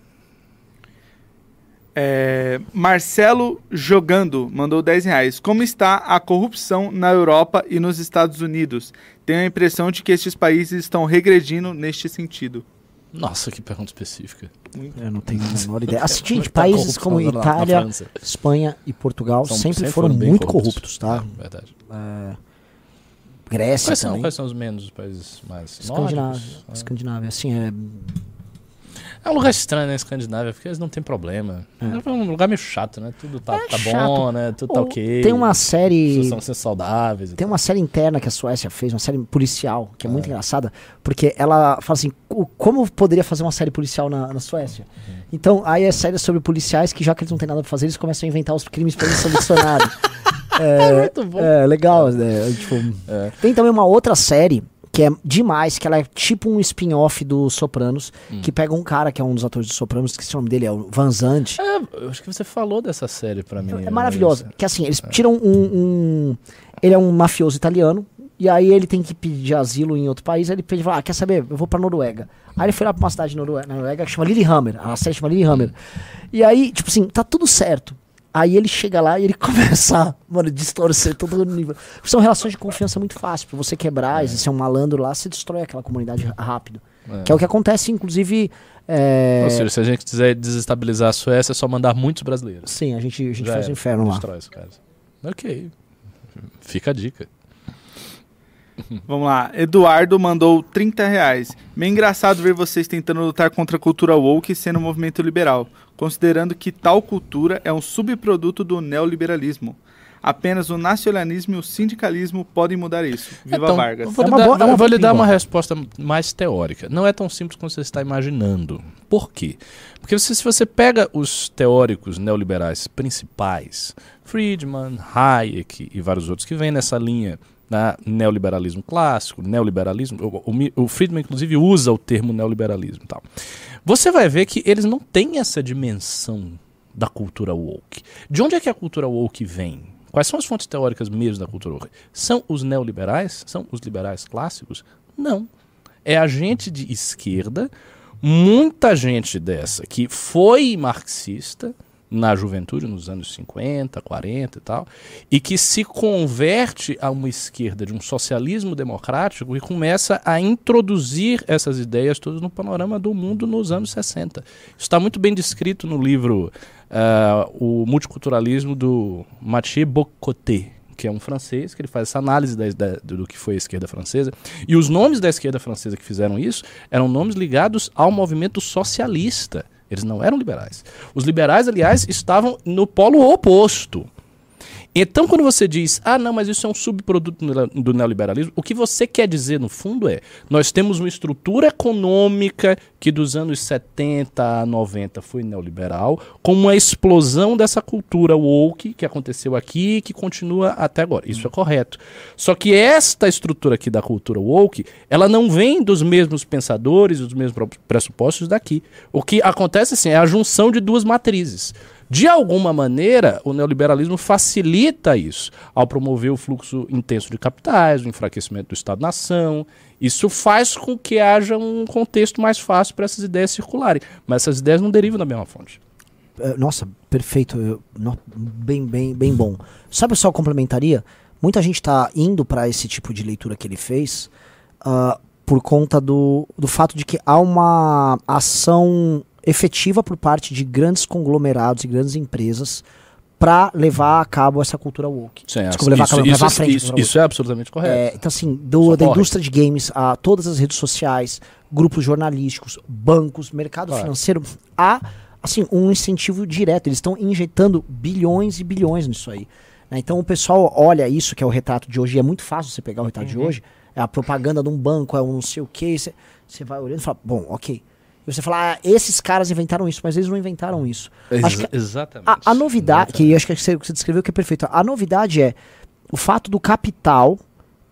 É, Marcelo Jogando mandou 10 reais. Como está a corrupção na Europa e nos Estados Unidos? Tenho a impressão de que estes países estão regredindo neste sentido.
Nossa, que pergunta específica.
Eu não tenho a menor ideia. Assim, gente, países como Itália, Espanha e Portugal São, sempre, sempre, foram, foram muito corruptos, corruptos tá?
É, verdade.
É, Grécia
quais
também.
São, quais são os menos países mais
Escandinávia. Nórdicos? Escandinávia, assim, é
é um lugar estranho, né, Escandinávia, porque eles não tem problema. É, é um lugar meio chato, né? Tudo tá, é tá bom, né? Tudo tá ok.
Tem uma série.
São saudáveis.
Tem uma série interna que a Suécia fez, uma série policial, que é, é. muito engraçada, porque ela fala assim: como poderia fazer uma série policial na, na Suécia? Uhum. Então, aí é série sobre policiais que, já que eles não têm nada pra fazer, eles começam a inventar os crimes pra eles solucionarem.
é, é muito bom.
É, legal, né? Tipo, é. Tem também uma outra série que é demais, que ela é tipo um spin-off do Sopranos, hum. que pega um cara que é um dos atores do Sopranos, que o nome dele é o Van Zandt.
É, eu acho que você falou dessa série pra mim.
É, é maravilhosa. Que assim, eles é. tiram um, um, Ele é um mafioso italiano, e aí ele tem que pedir asilo em outro país, aí ele pede, ah, quer saber? Eu vou pra Noruega. Aí ele foi lá pra uma cidade na Noruega que chama Lillehammer, a série chama Lillehammer. E aí, tipo assim, tá tudo certo. Aí ele chega lá e ele começa, mano, distorcer todo o nível. São relações de confiança muito fáceis. Pra você quebrar, é. ser um malandro lá, você destrói aquela comunidade rápido. É. Que é o que acontece, inclusive. É...
Ou seja, se a gente quiser desestabilizar a Suécia, é só mandar muitos brasileiros.
Sim, a gente, a gente faz o inferno lá.
Destrói os caras. Ok. Fica a dica.
Vamos lá. Eduardo mandou 30 reais. Meio engraçado ver vocês tentando lutar contra a cultura woke sendo um movimento liberal, considerando que tal cultura é um subproduto do neoliberalismo. Apenas o nacionalismo e o sindicalismo podem mudar isso. Viva
então,
Vargas.
Vou, é dar, boa, é vou lhe dar uma resposta mais teórica. Não é tão simples como você está imaginando. Por quê? Porque se você pega os teóricos neoliberais principais, Friedman, Hayek e vários outros que vêm nessa linha né, neoliberalismo clássico, neoliberalismo, o, o, o, Friedman inclusive usa o termo neoliberalismo tal. Você vai ver que eles não têm essa dimensão da cultura woke. De onde é que a cultura woke vem? Quais são as fontes teóricas mesmo da cultura woke? São os neoliberais? São os liberais clássicos? Não. É a gente de esquerda, muita gente dessa que foi marxista, na juventude, nos anos 50, 40 e tal, e que se converte a uma esquerda de um socialismo democrático e começa a introduzir essas ideias todas no panorama do mundo nos anos 60. Isso está muito bem descrito no livro uh, O Multiculturalismo do Mathieu Bocoté, que é um francês, que ele faz essa análise da, da, do que foi a esquerda francesa. E os nomes da esquerda francesa que fizeram isso eram nomes ligados ao movimento socialista. Eles não eram liberais. Os liberais, aliás, estavam no polo oposto. Então, quando você diz, ah, não, mas isso é um subproduto do neoliberalismo, o que você quer dizer, no fundo, é: nós temos uma estrutura econômica que dos anos 70 a 90 foi neoliberal, com uma explosão dessa cultura woke que aconteceu aqui e que continua até agora. Isso é correto. Só que esta estrutura aqui da cultura woke, ela não vem dos mesmos pensadores, dos mesmos pressupostos daqui. O que acontece, assim, é a junção de duas matrizes. De alguma maneira, o neoliberalismo facilita isso ao promover o fluxo intenso de capitais, o enfraquecimento do Estado-nação. Isso faz com que haja um contexto mais fácil para essas ideias circularem. Mas essas ideias não derivam da mesma fonte.
É, nossa, perfeito. Eu, bem, bem, bem bom. Sabe só complementaria? Muita gente está indo para esse tipo de leitura que ele fez uh, por conta do, do fato de que há uma ação efetiva por parte de grandes conglomerados e grandes empresas para levar a cabo essa cultura woke.
Sim, Desculpa, levar, isso, a cabo, levar isso, frente. Isso, isso, é absolutamente correto. É,
então, assim, do, da indústria de games a todas as redes sociais, grupos jornalísticos, bancos, mercado financeiro, há assim, um incentivo direto. Eles estão injetando bilhões e bilhões nisso aí. Né? Então o pessoal olha isso, que é o retrato de hoje, e é muito fácil você pegar o retrato uhum. de hoje, é a propaganda de um banco, é um não sei o que, você vai olhando e fala, bom, ok e você fala, ah, esses caras inventaram isso, mas eles não inventaram isso.
Ex que
exatamente. A, a novidade, exatamente. que acho que você, você descreveu que é perfeito. A novidade é o fato do capital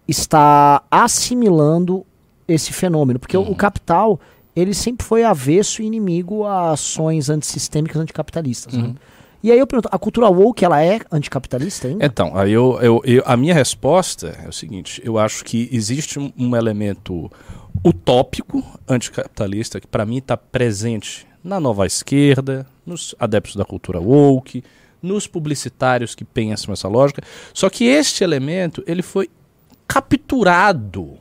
estar assimilando esse fenômeno. Porque uhum. o, o, capital, ele sempre foi avesso e inimigo a ações antissistêmicas anticapitalistas. Né? Uhum. Né? E aí eu pergunto, a cultura woke, ela é anticapitalista ainda?
Então, aí eu, eu, eu, a minha resposta é o seguinte, eu acho que existe um, um elemento utópico anticapitalista que para mim está presente na nova esquerda, nos adeptos da cultura woke, nos publicitários que pensam essa lógica. Só que este elemento ele foi capturado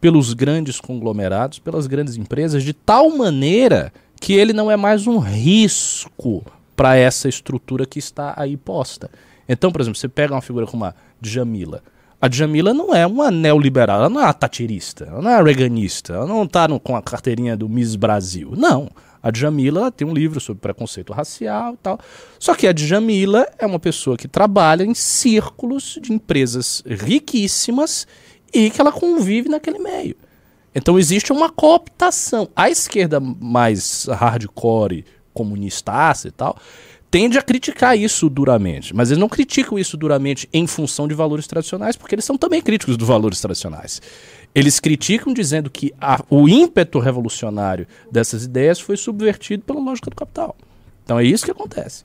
pelos grandes conglomerados, pelas grandes empresas, de tal maneira que ele não é mais um risco para essa estrutura que está aí posta. Então, por exemplo, você pega uma figura como a Djamila. A Djamila não é uma neoliberal, ela não é uma tatirista, ela não é reganista, ela não está com a carteirinha do Miss Brasil. Não. A Djamila tem um livro sobre preconceito racial e tal. Só que a Djamila é uma pessoa que trabalha em círculos de empresas riquíssimas e que ela convive naquele meio. Então existe uma cooptação. A esquerda mais hardcore, comunistaça e tal, tende a criticar isso duramente. Mas eles não criticam isso duramente em função de valores tradicionais, porque eles são também críticos dos valores tradicionais. Eles criticam dizendo que a, o ímpeto revolucionário dessas ideias foi subvertido pela lógica do capital. Então é isso que acontece.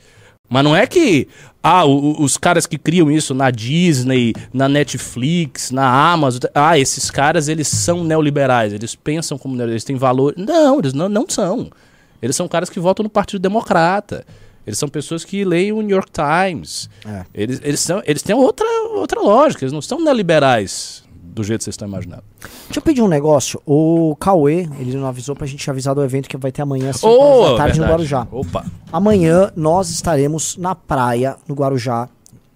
Mas não é que ah, o, os caras que criam isso na Disney, na Netflix, na Amazon, ah, esses caras eles são neoliberais, eles pensam como neoliberais, eles têm valor. Não, eles não, não são. Eles são caras que votam no Partido Democrata. Eles são pessoas que leem o New York Times. É. Eles, eles, são, eles têm outra, outra lógica, eles não são neoliberais do jeito que vocês estão imaginando.
Deixa eu pedir um negócio. O Cauê, ele não avisou pra gente avisar do evento que vai ter amanhã às 5
oh, da
tarde verdade. no Guarujá.
Opa.
Amanhã nós estaremos na praia, no Guarujá,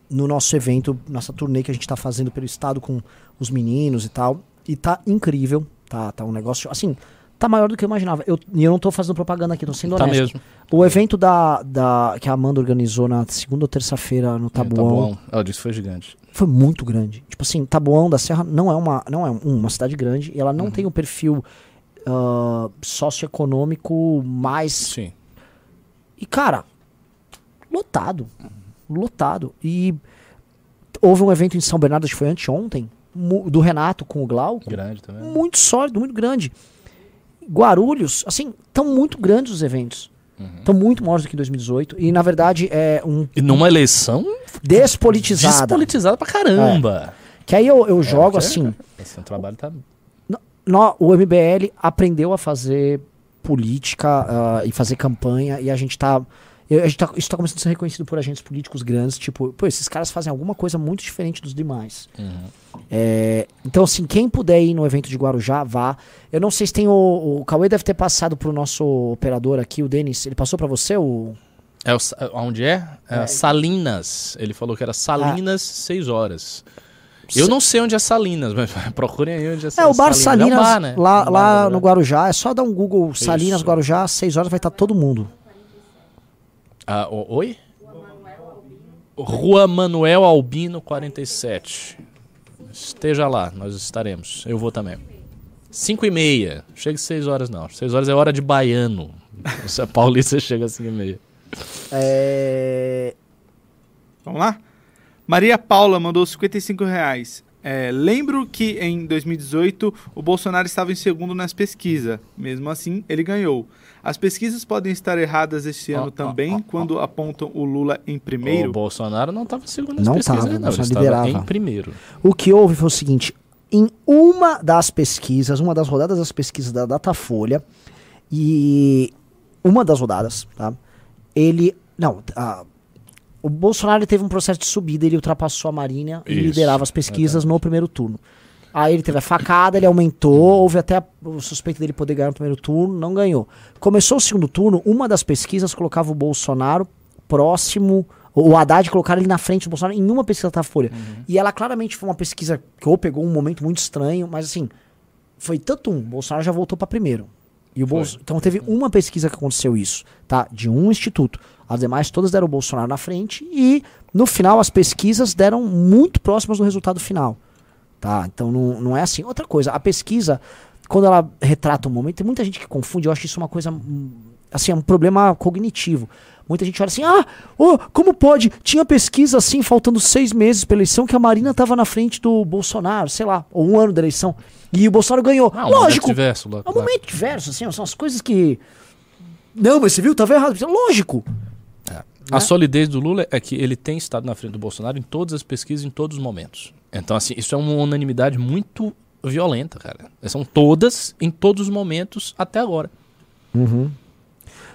no nosso evento, nossa turnê que a gente tá fazendo pelo estado com os meninos e tal. E tá incrível, tá, tá um negócio, assim, tá maior do que eu imaginava. Eu, e eu não tô fazendo propaganda aqui, tô sendo
Tá
honesto.
mesmo.
O evento da, da, que a Amanda organizou na segunda ou terça-feira no
É,
Tabuão
Ela disse que foi gigante.
foi muito grande. Tipo assim, Tabuão da Serra não é uma, não é uma cidade grande e ela não tem o perfil ah, socioeconômico mais.
Sim.
E, cara, lotado. Lotado. E houve um evento em São Bernardo, acho que foi anteontem, do Renato com o Glauco.
Grande também.
Muito sólido, muito grande. Guarulhos, assim, estão muito grandes os eventos. Estão muito maiores do que em 2018. E, na verdade, é um
E numa eleição
despolitizada.
despolitizada pra caramba.
Que aí eu, eu jogo
porque-
assim.
Esse trabalho tá.
nó- o MBL aprendeu a fazer política ah, e fazer campanha e a gente tá. Eu- a gente tá isso está começando a ser reconhecido por agentes políticos grandes, tipo, pô, esses caras fazem alguma coisa muito diferente dos demais. É, então, assim, quem puder ir no evento de Guarujá, vá. Eu não sei se tem o. O Cauê deve ter passado pro nosso operador aqui, o Denis. Ele passou pra você o.
É o, onde é? É Salinas. Ele falou que era Salinas, 6 horas. Eu não sei onde é Salinas, mas procurem aí onde é
É, o Bar Salinas,
É um bar, né?
lá,
Um bar,
lá no Guarujá. É só dar um Google Salinas,
Isso.
Guarujá, às 6 horas vai estar todo mundo.
Ah, o- oi? Rua Manuel Albino 47. Esteja lá, nós estaremos. Eu vou também. 5 e meia. Chega 6 horas não. 6 horas é hora de baiano. Se é paulista, chega às 5 e meia.
É.
Vamos lá? Maria Paula mandou 55 reais. É, lembro que em 2018 o Bolsonaro estava em segundo nas pesquisas. Mesmo assim, ele ganhou. As pesquisas podem estar erradas este ano
ó,
também,
ó, ó.
quando apontam o Lula em
O
primeiro.
Bolsonaro não estava segundo nas
Não
pesquisas,
tava,
não.
o
Ele
Bolsonaro
estava
liderava.
em primeiro.
O que houve foi o seguinte: em uma das pesquisas, uma das rodadas das pesquisas da Datafolha, e uma das rodadas, tá? Ele. Não, a- o Bolsonaro teve um processo de subida, ele ultrapassou a Marinha e
Isso,
liderava as pesquisas no primeiro turno. Aí ele teve a facada, ele aumentou, houve até a- o suspeito dele poder ganhar no primeiro turno, não ganhou. Começou o segundo turno, uma das pesquisas colocava o Bolsonaro próximo, o Haddad colocaram ele na frente do Bolsonaro em uma pesquisa da Datafolha. E ela claramente foi uma pesquisa que ou pegou um momento muito estranho, mas assim, foi tanto um, o Bolsonaro já voltou para primeiro. E o Bolso- Então teve uma pesquisa que aconteceu isso, tá? De um instituto. As demais todas deram o Bolsonaro na frente e no final as pesquisas deram muito próximas do resultado final. Tá? Então não, não é assim. Outra coisa, a pesquisa, quando ela retrata um momento, tem muita gente que confunde, eu acho isso uma coisa hum, assim, é um problema cognitivo. Muita gente olha assim, ah, oh, como pode? Tinha pesquisa assim, faltando seis meses para eleição, que a Marina tava na frente do Bolsonaro, sei lá, ou um ano da eleição, e o Bolsonaro ganhou.
Ah,
Lógico,
diverso lá,
é um
claro.
momento diverso, assim, são as coisas que. Não, mas você viu, tava errado. Lógico.
A solidez do Lula é que ele tem estado na frente do Bolsonaro em todas as pesquisas, em todos os momentos. Então, assim, isso é uma unanimidade muito violenta, cara. São todas, em todos os momentos, até agora.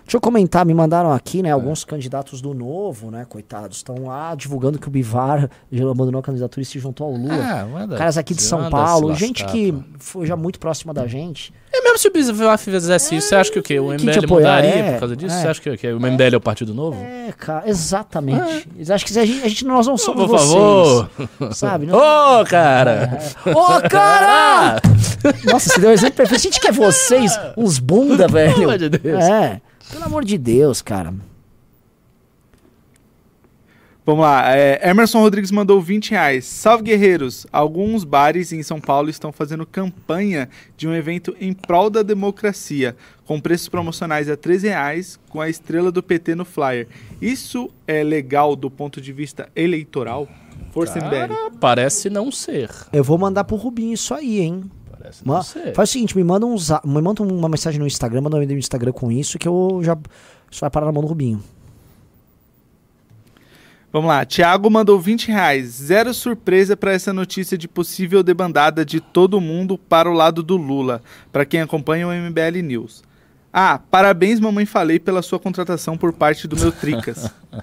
Deixa eu comentar, me mandaram aqui, né? Alguns candidatos do novo, né? Coitados, estão lá divulgando que o Bivar já abandonou a candidatura e se juntou ao Lula.
Ah, manda-
Caras aqui de São Paulo, gente que foi já muito próxima da gente.
É mesmo se o Bivar fizesse isso, você acha que o quê? O MBL mudaria
é,
por causa disso?
é.
Você acha que o MBL é o Partido Novo?
É, cara, exatamente. Eles acham que a gente, a gente nós não somos
por favor.
vocês. Sabe? Não-
Ô, cara!
Ô, cara! Nossa, você deu um exemplo perfeito. A gente quer vocês, uns bunda, velho.
Pelo amor de Deus.
É, pelo amor de Deus, cara.
Vamos lá, é, Emerson Rodrigues mandou 20 reais. Salve guerreiros! Alguns bares em São Paulo estão fazendo campanha de um evento em prol da democracia, com preços promocionais a 13 reais, com a estrela do PT no flyer. Isso é legal do ponto de vista eleitoral? Força MBL.
Cara, parece não ser.
Eu vou mandar pro Rubinho isso aí, hein?
Parece
Ma-. Faz o seguinte, me manda, um me manda uma mensagem no Instagram, manda um e-mail no Instagram com isso, que eu já. Isso vai parar na mão do Rubinho.
Vamos lá, Thiago mandou 20 reais. Zero surpresa para essa notícia de possível debandada de todo mundo para o lado do Lula, para quem acompanha o MBL News. Ah, parabéns, mamãe falei, pela sua contratação por parte do meu Tricas.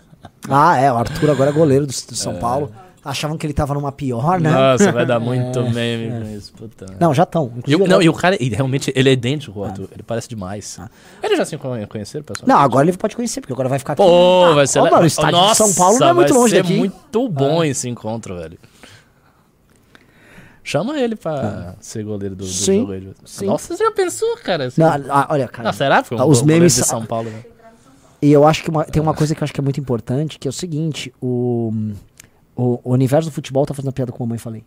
Ah, é, o Arthur agora é goleiro do, do São Paulo. Achavam que ele tava numa pior, né?
Nossa, vai dar muito meme com isso. Puta.
Não, já estão.
E o, não, e o cara, e realmente, ele é idêntico ao Arthur. Ele parece demais. Ele já se conhe- conheceram, pessoal?
Não, agora ele pode conhecer, porque agora vai ficar aqui.
Pô,
Ah,
vai ser...
ó, mano, o estádio
Nossa,
de São Paulo não é muito
vai
longe
ser
daqui.
muito bom esse encontro, velho. Chama ele pra ser goleiro do, do
Sim,
jogo aí.
sim.
Nossa, você já pensou, cara? Assim,
Não, ah, olha, cara.
ah, será? Porque
Ah, os memes-
de São Paulo, né?
E eu acho que uma- tem uma coisa que eu acho que é muito importante, que é o seguinte, o, o, o universo do futebol tá fazendo piada com a mamãe falei.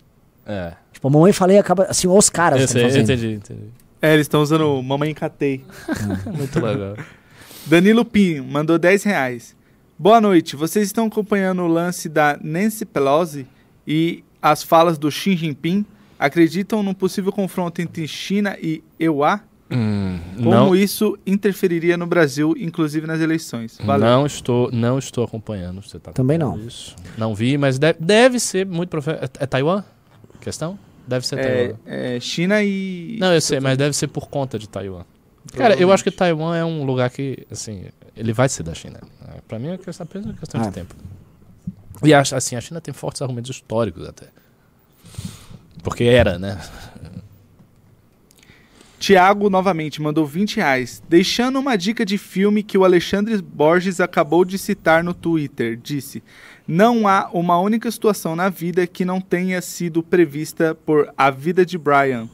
É.
Tipo, a mamãe falei acaba, assim, os caras
Eu sei,
fazendo.
entendi, entendi.
É, eles estão usando o Mamãe Catei.
Muito legal.
Danilo Pinho mandou 10 reais. Boa noite. Vocês estão acompanhando o lance da Nancy Pelosi e as falas do Xi Jinping? Acreditam num possível confronto entre China e EUA?
Hum,
Como
não,
isso interferiria no Brasil, inclusive nas eleições? Valeu.
não estou, não estou acompanhando. Você tá
Também não.
Isso. Não vi, mas deve, deve ser muito profe... É, é Taiwan? Questão? Deve ser
É,
Taiwan.
é, China e.
Não, eu sei, mas deve ser por conta de Taiwan. Cara, eu acho que Taiwan é um lugar que, assim, ele vai ser da China. É, Pra mim é questão, apenas uma questão
Ah.
de tempo. E assim, a China tem fortes argumentos históricos até. Porque era, né?
Tiago novamente mandou 20 reais, deixando uma dica de filme que o Alexandre Borges acabou de citar no Twitter. Disse: Não há uma única situação na vida que não tenha sido prevista por A Vida de Brian,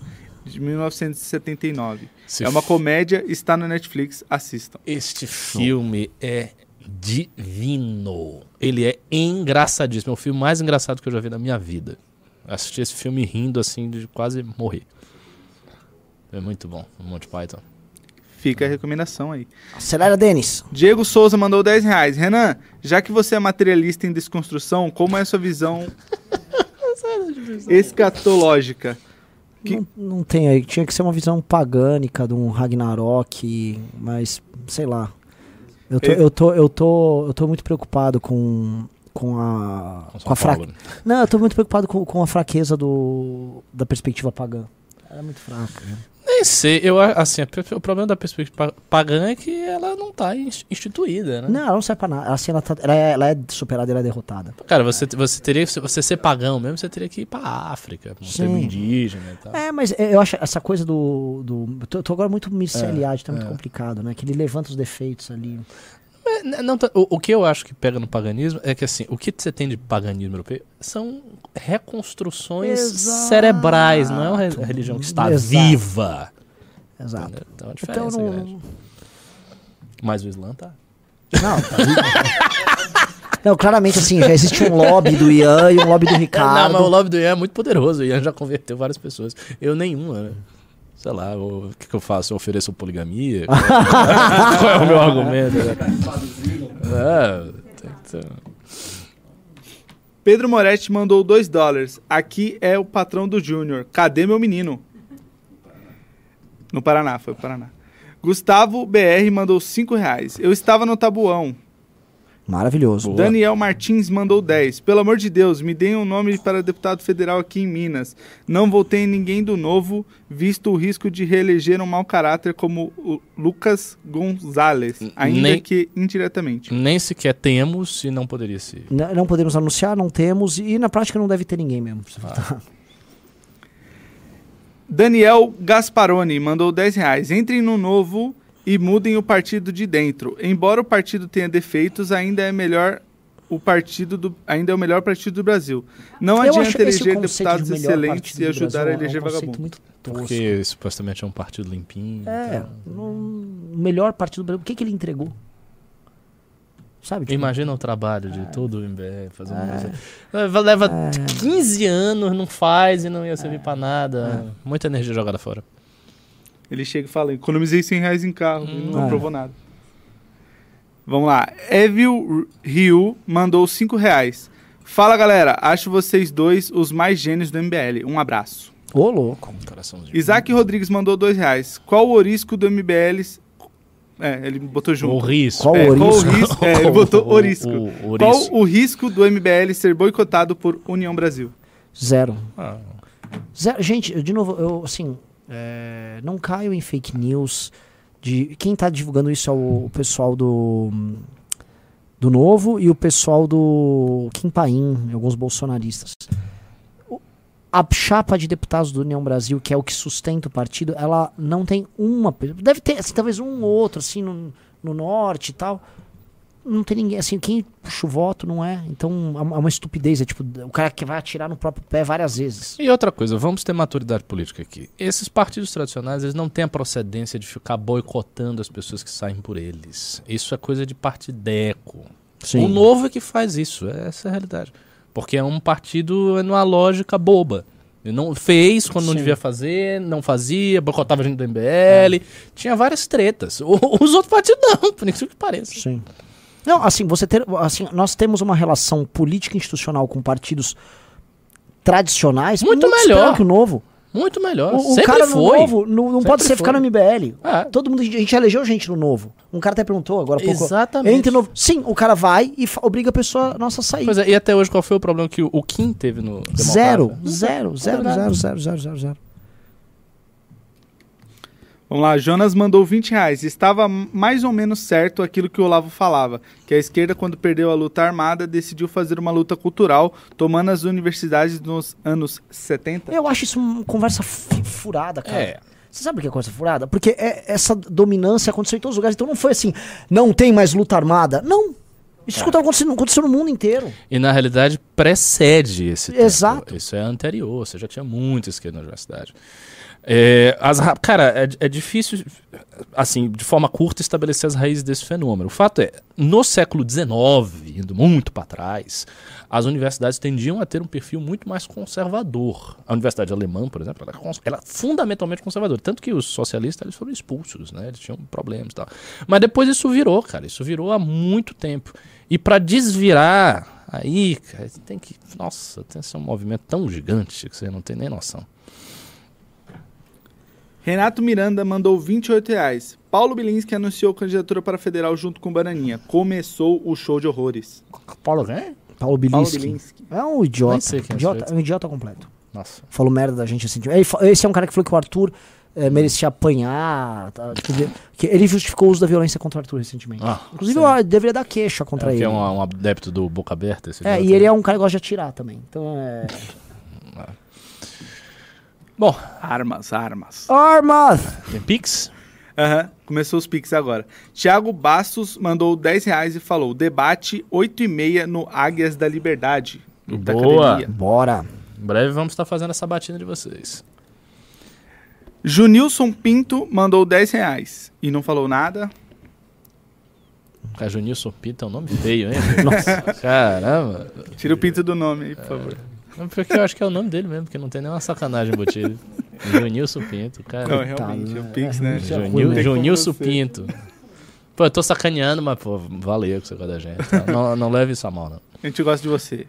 de 1979.
Se
é uma comédia, está no Netflix, assistam.
Este filme é divino. Ele é engraçadíssimo. É o filme mais engraçado que eu já vi na minha vida. Assisti esse filme rindo assim de quase morrer. É muito bom, o Monty Python.
Fica a recomendação aí.
Acelera, Denis.
Diego Souza mandou 10 reais. Renan, já que você é materialista em desconstrução, como é a sua visão escatológica? Que-
Não, não tem aí. Tinha que ser uma visão pagânica de um Ragnarok, mas sei lá. Eu tô, eu tô, eu tô, eu tô muito preocupado com, com a,
Com
com a fra...
Paulo, né?
Não, eu tô muito preocupado com, com a fraqueza do, da perspectiva pagã. Ela é muito fraca. né?
Nem sei, eu assim, o problema da perspectiva pa- pagã é que ela não tá ins- instituída, né?
Não, ela não serve pra nada. Assim, ela, tá- ela é, ela é superada, ela é derrotada.
Cara, você, você teria, se você ser pagão mesmo, você teria que ir pra África, pra um
Sim.
tribo indígena e tal.
É, mas eu acho essa coisa do. do eu tô, tô agora muito miceliado, tá muito
é.
complicado, né? Que ele levanta os defeitos ali.
É, não o, o que eu acho que pega no paganismo é que assim, o que você tem de paganismo europeu são reconstruções
Exato.
cerebrais, não é uma re- religião que está
Exato.
viva.
Exato.
Então, a
Então
diferença
não.
grande. Mas o Islã tá.
Não, tá Não, claramente assim, já existe um lobby do Ian e um lobby do Ricardo.
Não, mas o lobby do Ian é muito poderoso. O Ian já converteu várias pessoas. Eu nenhuma, né? Sei lá, o que, que eu faço? Eu ofereço poligamia? Qual é, é o meu argumento? É, tem que ter...
Pedro Moretti mandou 2 dólares. Aqui é o patrão do Júnior. Cadê meu menino? No Paraná, foi pro Paraná. Gustavo BR mandou 5 reais. Eu estava no tabuão.
Maravilhoso.
Boa.
Daniel Martins mandou 10. Pelo amor de Deus, me deem um nome para deputado federal aqui em Minas. Não votei em ninguém do novo, visto o risco de reeleger um mau caráter como o Lucas Gonzalez, ainda
Nem-
que indiretamente.
Nem sequer temos e não poderia ser.
N- Não podemos anunciar, não temos, e na prática não deve ter ninguém mesmo.
Daniel Gasparoni mandou 10 reais. Entrem no novo e mudem o partido de dentro. Embora o partido tenha defeitos, ainda é melhor o partido do ainda é o melhor partido do Brasil. Não
Eu
adianta eleger deputados
de
excelentes e ajudar
Brasil
a
é um
eleger vagabundo.
muito tosco.
Porque supostamente é um partido limpinho.
É,
então.
um- o melhor partido do Brasil. O que, que ele entregou? Sabe? tipo,
Imagina o trabalho de todo o MBL fazendo isso. Leva
É.
15 anos, não faz e não ia servir pra nada. Muita energia jogada fora.
Ele chega e fala: economizei 100 reais em carro e não
É.
aprovou nada. Vamos lá. Evil Ryu mandou 5 reais. Fala galera, acho vocês dois os mais gênios do MBL. Um abraço.
Ô, louco.
Coraçãozinho.
Isaac Rodrigues mandou 2 reais. Qual o orisco do MBL? É, ele botou junto.
O risco.
Qual
É,
o
qual o risco? É, ele botou
O-
orisco.
o- o
Qual o risco do MBL ser boicotado por União Brasil?
Zero.
Ah,
Zero. Gente, de novo, eu assim, é, não caio em fake news. De, quem tá divulgando isso é o, o pessoal do do Novo e o pessoal do Kim Paim, alguns bolsonaristas. A chapa de deputados do União Brasil, que é o que sustenta o partido, ela não tem uma. Deve ter, assim, talvez um ou outro, assim, no, no norte e tal. Não tem ninguém. Assim, quem puxa o voto não é. Então é uma é estupidez. É tipo, o cara que vai atirar no próprio pé várias vezes.
E outra coisa, vamos ter maturidade política aqui. Esses partidos tradicionais, eles não têm a procedência de ficar boicotando as pessoas que saem por eles. Isso é coisa de partideco. Sim. O novo é que faz isso. Essa é a realidade. Porque é um partido numa lógica boba. Não fez quando Sim. não devia fazer, não fazia, boicotava a gente do MBL. É. Tinha várias tretas. os outros partidos não, por isso que pareça.
Sim. Não, assim, você ter, assim, nós temos uma relação política institucional com partidos tradicionais
muito, muito melhor
que o novo.
Muito melhor.
O, o cara no novo não, não pode ser ficar no MBL. É. Todo mundo, a gente elegeu gente no novo. Um cara até perguntou agora há pouco.
Exatamente.
Entre novo. Sim, o cara vai e obriga a pessoa nossa a sair.
Pois é, e até hoje qual foi o problema que o, o Kim teve no
Zero, zero, zero, zero, zero, zero, zero, zero.
Vamos lá, Jonas mandou 20 reais. Estava mais ou menos certo aquilo que o Olavo falava, que a esquerda, quando perdeu a luta armada, decidiu fazer uma luta cultural, tomando as universidades nos anos 70.
Eu acho isso uma conversa furada, cara. É. Você sabe o que é conversa furada? Porque é, essa dominância aconteceu em todos os lugares. Então não foi assim, não tem mais luta armada. Não. Isso é. aconteceu, aconteceu no mundo inteiro.
E na realidade precede esse
Exato.
Tempo. Isso é anterior, você já tinha muita esquerda na universidade. É, as, cara, é, é, difícil, assim, de forma curta, estabelecer as raízes desse fenômeno. O fato é, no século XIX, indo muito para trás, as universidades tendiam a ter um perfil muito mais conservador. A Universidade Alemã, por exemplo, ela, ela é fundamentalmente conservadora. Tanto que os socialistas eles foram expulsos, né? Eles tinham problemas e tal. Mas depois isso virou, cara. Isso virou há muito tempo. E para desvirar, aí, cara, tem que. Nossa, tem esse um movimento tão gigante que você não tem nem noção.
Renato Miranda mandou 28 reais. Paulo Bilinski anunciou candidatura para federal junto com Bananinha. Começou o show de horrores.
Paulo quem? Paulo Bilinski. Paulo Bilinski. É um idiota. É idiota é um idiota completo.
Nossa.
Falou merda da gente assim. Esse é um cara que falou que o Arthur é, merecia apanhar. Tá, que ele justificou o uso da violência contra o Arthur recentemente. Ah, Inclusive, eu deveria dar queixa contra é, ele. Que
é um, um adepto do boca aberta.
é, e ele é um cara que gosta de atirar também. Então é.
Bom, armas, armas.
Armas!
Tem Pix?
Aham, uhum, começou os Pix agora. Tiago Bastos mandou 10 reais e falou: debate 8 e meia no Águias da Liberdade.
Boa!
Da Bora!
Em breve vamos estar fazendo essa batida de vocês.
Junilson Pinto mandou 10 reais e não falou nada.
Cara, Junilson Pinto é um nome feio, hein? Nossa, caramba.
Tira o pinto do nome aí, por favor.
Porque eu acho que é o nome dele mesmo, porque não tem nenhuma sacanagem embutida. Junilson Pinto, cara.
Não, realmente, tá, é o Pix, né?
Junil, Junilson Pinto. Pô, eu tô sacaneando, mas, pô, valeu que você gosta da gente. Tá? Não, não leve isso a mal, não.
A gente gosta de você.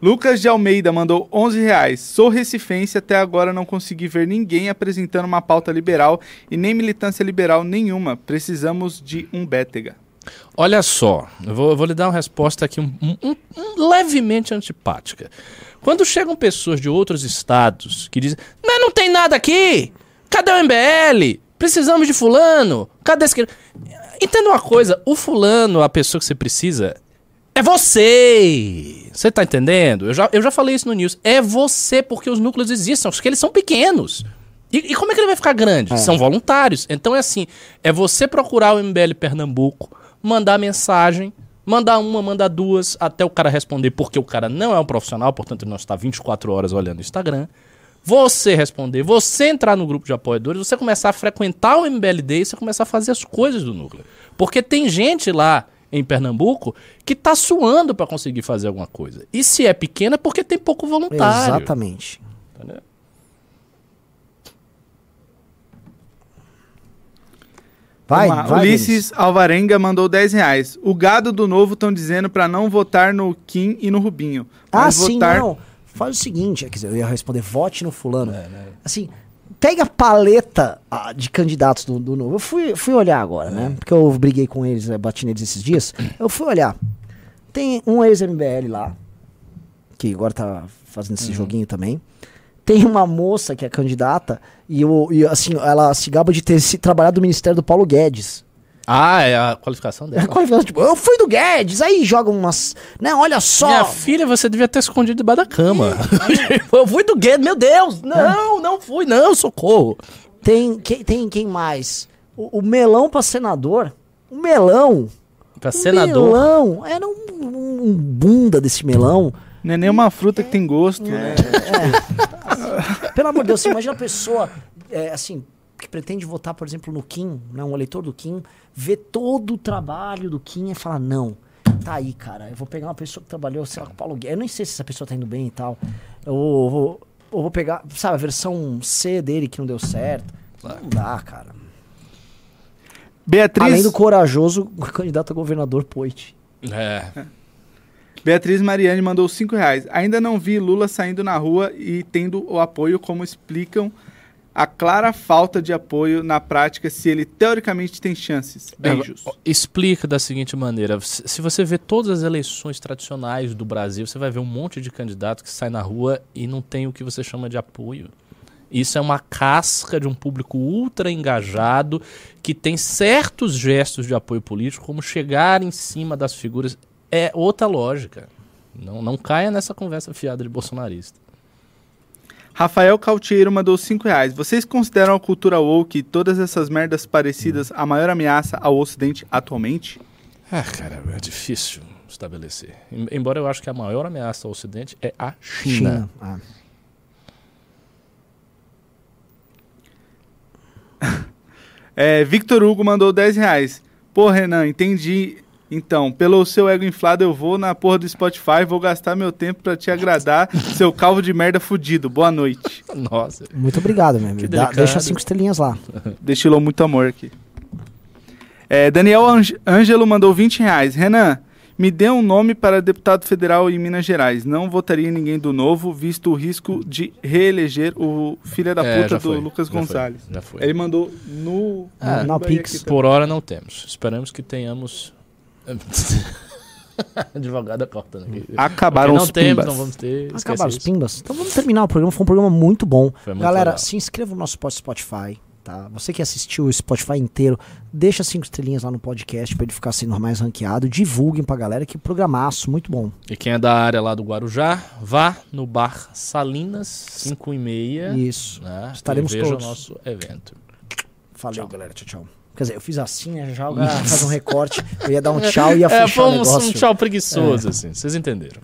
Lucas de Almeida mandou 11 reais. Sou recifense até agora não consegui ver ninguém apresentando uma pauta liberal e nem militância liberal nenhuma. Precisamos de um Bétega.
Olha só, eu vou, eu vou lhe dar uma resposta aqui um, um, um, levemente antipática. Quando chegam pessoas de outros estados que dizem: Mas não tem nada aqui! Cadê o MBL? Precisamos de fulano? Cadê esse. Entenda uma coisa: o fulano, a pessoa que você precisa, é você! Você tá entendendo? Eu já, eu já falei isso no News. É você, porque os núcleos existem, só que eles são pequenos. E, e, como é que ele vai ficar grande? É. São voluntários. Então é assim: é você procurar o MBL Pernambuco, mandar mensagem, mandar uma, mandar duas, até o cara responder, porque o cara não é um profissional, portanto ele não está 24 horas olhando o Instagram. Você responder, você entrar no grupo de apoiadores, você começar a frequentar o MBLD e você começar a fazer as coisas do núcleo. Porque tem gente lá em Pernambuco que está suando para conseguir fazer alguma coisa. E se é pequena é porque tem pouco voluntário.
Exatamente. Entendeu?
Vai, vai Ulisses. Alvarenga mandou 10 reais. O gado do novo estão dizendo para não votar no Kim e no Rubinho.
Ah, sim, votar... não. Faz o seguinte, quer dizer, eu ia responder, vote no fulano. É, né? Assim, pega a paleta ah, de candidatos do, do novo. Eu fui, fui olhar agora, né? é. né? Porque eu briguei com eles, bati neles esses dias. Eu fui olhar. Tem um ex-MBL lá, que agora tá fazendo esse uhum. joguinho também. Tem uma moça que é candidata e, o, e assim, ela se gaba de ter se trabalhado no ministério do Paulo Guedes.
Ah, é a qualificação dela. É a
qualificação, tipo, eu fui do Guedes, aí joga umas. Né, olha só.
Minha filha, você devia ter escondido debaixo da cama. eu fui do Guedes, meu Deus! Não, não fui, não, socorro.
Tem, quem, tem quem mais? O, o melão pra senador. O melão.
Pra senador.
Melão, era um, um bunda desse melão.
Não é nem uma fruta que tem gosto, né?
É. Pelo amor de Deus, você imagina a pessoa, é, assim, que pretende votar, por exemplo, no Kim, né, um eleitor do Kim, ver todo o trabalho do Kim e falar, não, tá aí, cara, eu vou pegar uma pessoa que trabalhou, sei lá, com o Paulo Guedes, eu nem sei se essa pessoa tá indo bem e tal, eu vou, eu vou pegar, sabe, a versão C dele que não deu certo. Não dá, cara.
Beatriz...
Além do corajoso candidato a governador Poit.
É.
Beatriz Mariane mandou 5 reais. Ainda não vi Lula saindo na rua e tendo o apoio como explicam a clara falta de apoio na prática se ele teoricamente tem chances. Beijos.
Explica da seguinte maneira: se você vê todas as eleições tradicionais do Brasil, você vai ver um monte de candidato que sai na rua e não tem o que você chama de apoio. Isso é uma casca de um público ultra engajado que tem certos gestos de apoio político, como chegar em cima das figuras. É outra lógica. Não, não caia nessa conversa fiada de bolsonarista.
Rafael Cautiero mandou 5 reais. Vocês consideram a cultura woke e todas essas merdas parecidas a maior ameaça ao Ocidente atualmente?
Ah, cara, é difícil estabelecer. Embora eu acho que a maior ameaça ao Ocidente é a China. China. Ah.
É, Victor Hugo mandou 10 reais. Pô, Renan, entendi. Então, pelo seu ego inflado, eu vou na porra do Spotify, vou gastar meu tempo para te agradar, seu calvo de merda fudido. Boa noite.
Nossa.
Muito obrigado, meu amigo. Dá, deixa cinco estrelinhas lá.
Destilou muito amor aqui. É, Daniel Ângelo mandou 20 reais. Renan, me dê um nome para deputado federal em Minas Gerais. Não votaria em ninguém do novo, visto o risco de reeleger o filho da é, puta do foi, Lucas já Gonçalves. Foi, já foi. Ele mandou no.
Ah, no Pix. Por hora não temos. Esperamos que tenhamos. Advogada corta, né?
Acabaram
não
os
temos,
pimbas.
não vamos ter.
Acabaram os pimbas. Então vamos terminar o programa. Foi um programa muito bom. Galera, legal. se inscreva no nosso Spotify tá? Você que assistiu o Spotify inteiro, deixa cinco estrelinhas lá no podcast para ele ficar sendo mais ranqueado. Divulguem pra galera que programaço, muito bom.
E quem é da área lá do Guarujá, vá no bar Salinas, 5 e meia.
Isso.
Né?
Estaremos
e veja
todos.
o nosso evento.
Valeu, tchau. galera. Tchau, tchau. Quer dizer, eu fiz assim, né? já faz um recorte. Eu ia dar um tchau e ia é, fechar o negócio.
um tchau preguiçoso, é. assim. Vocês entenderam.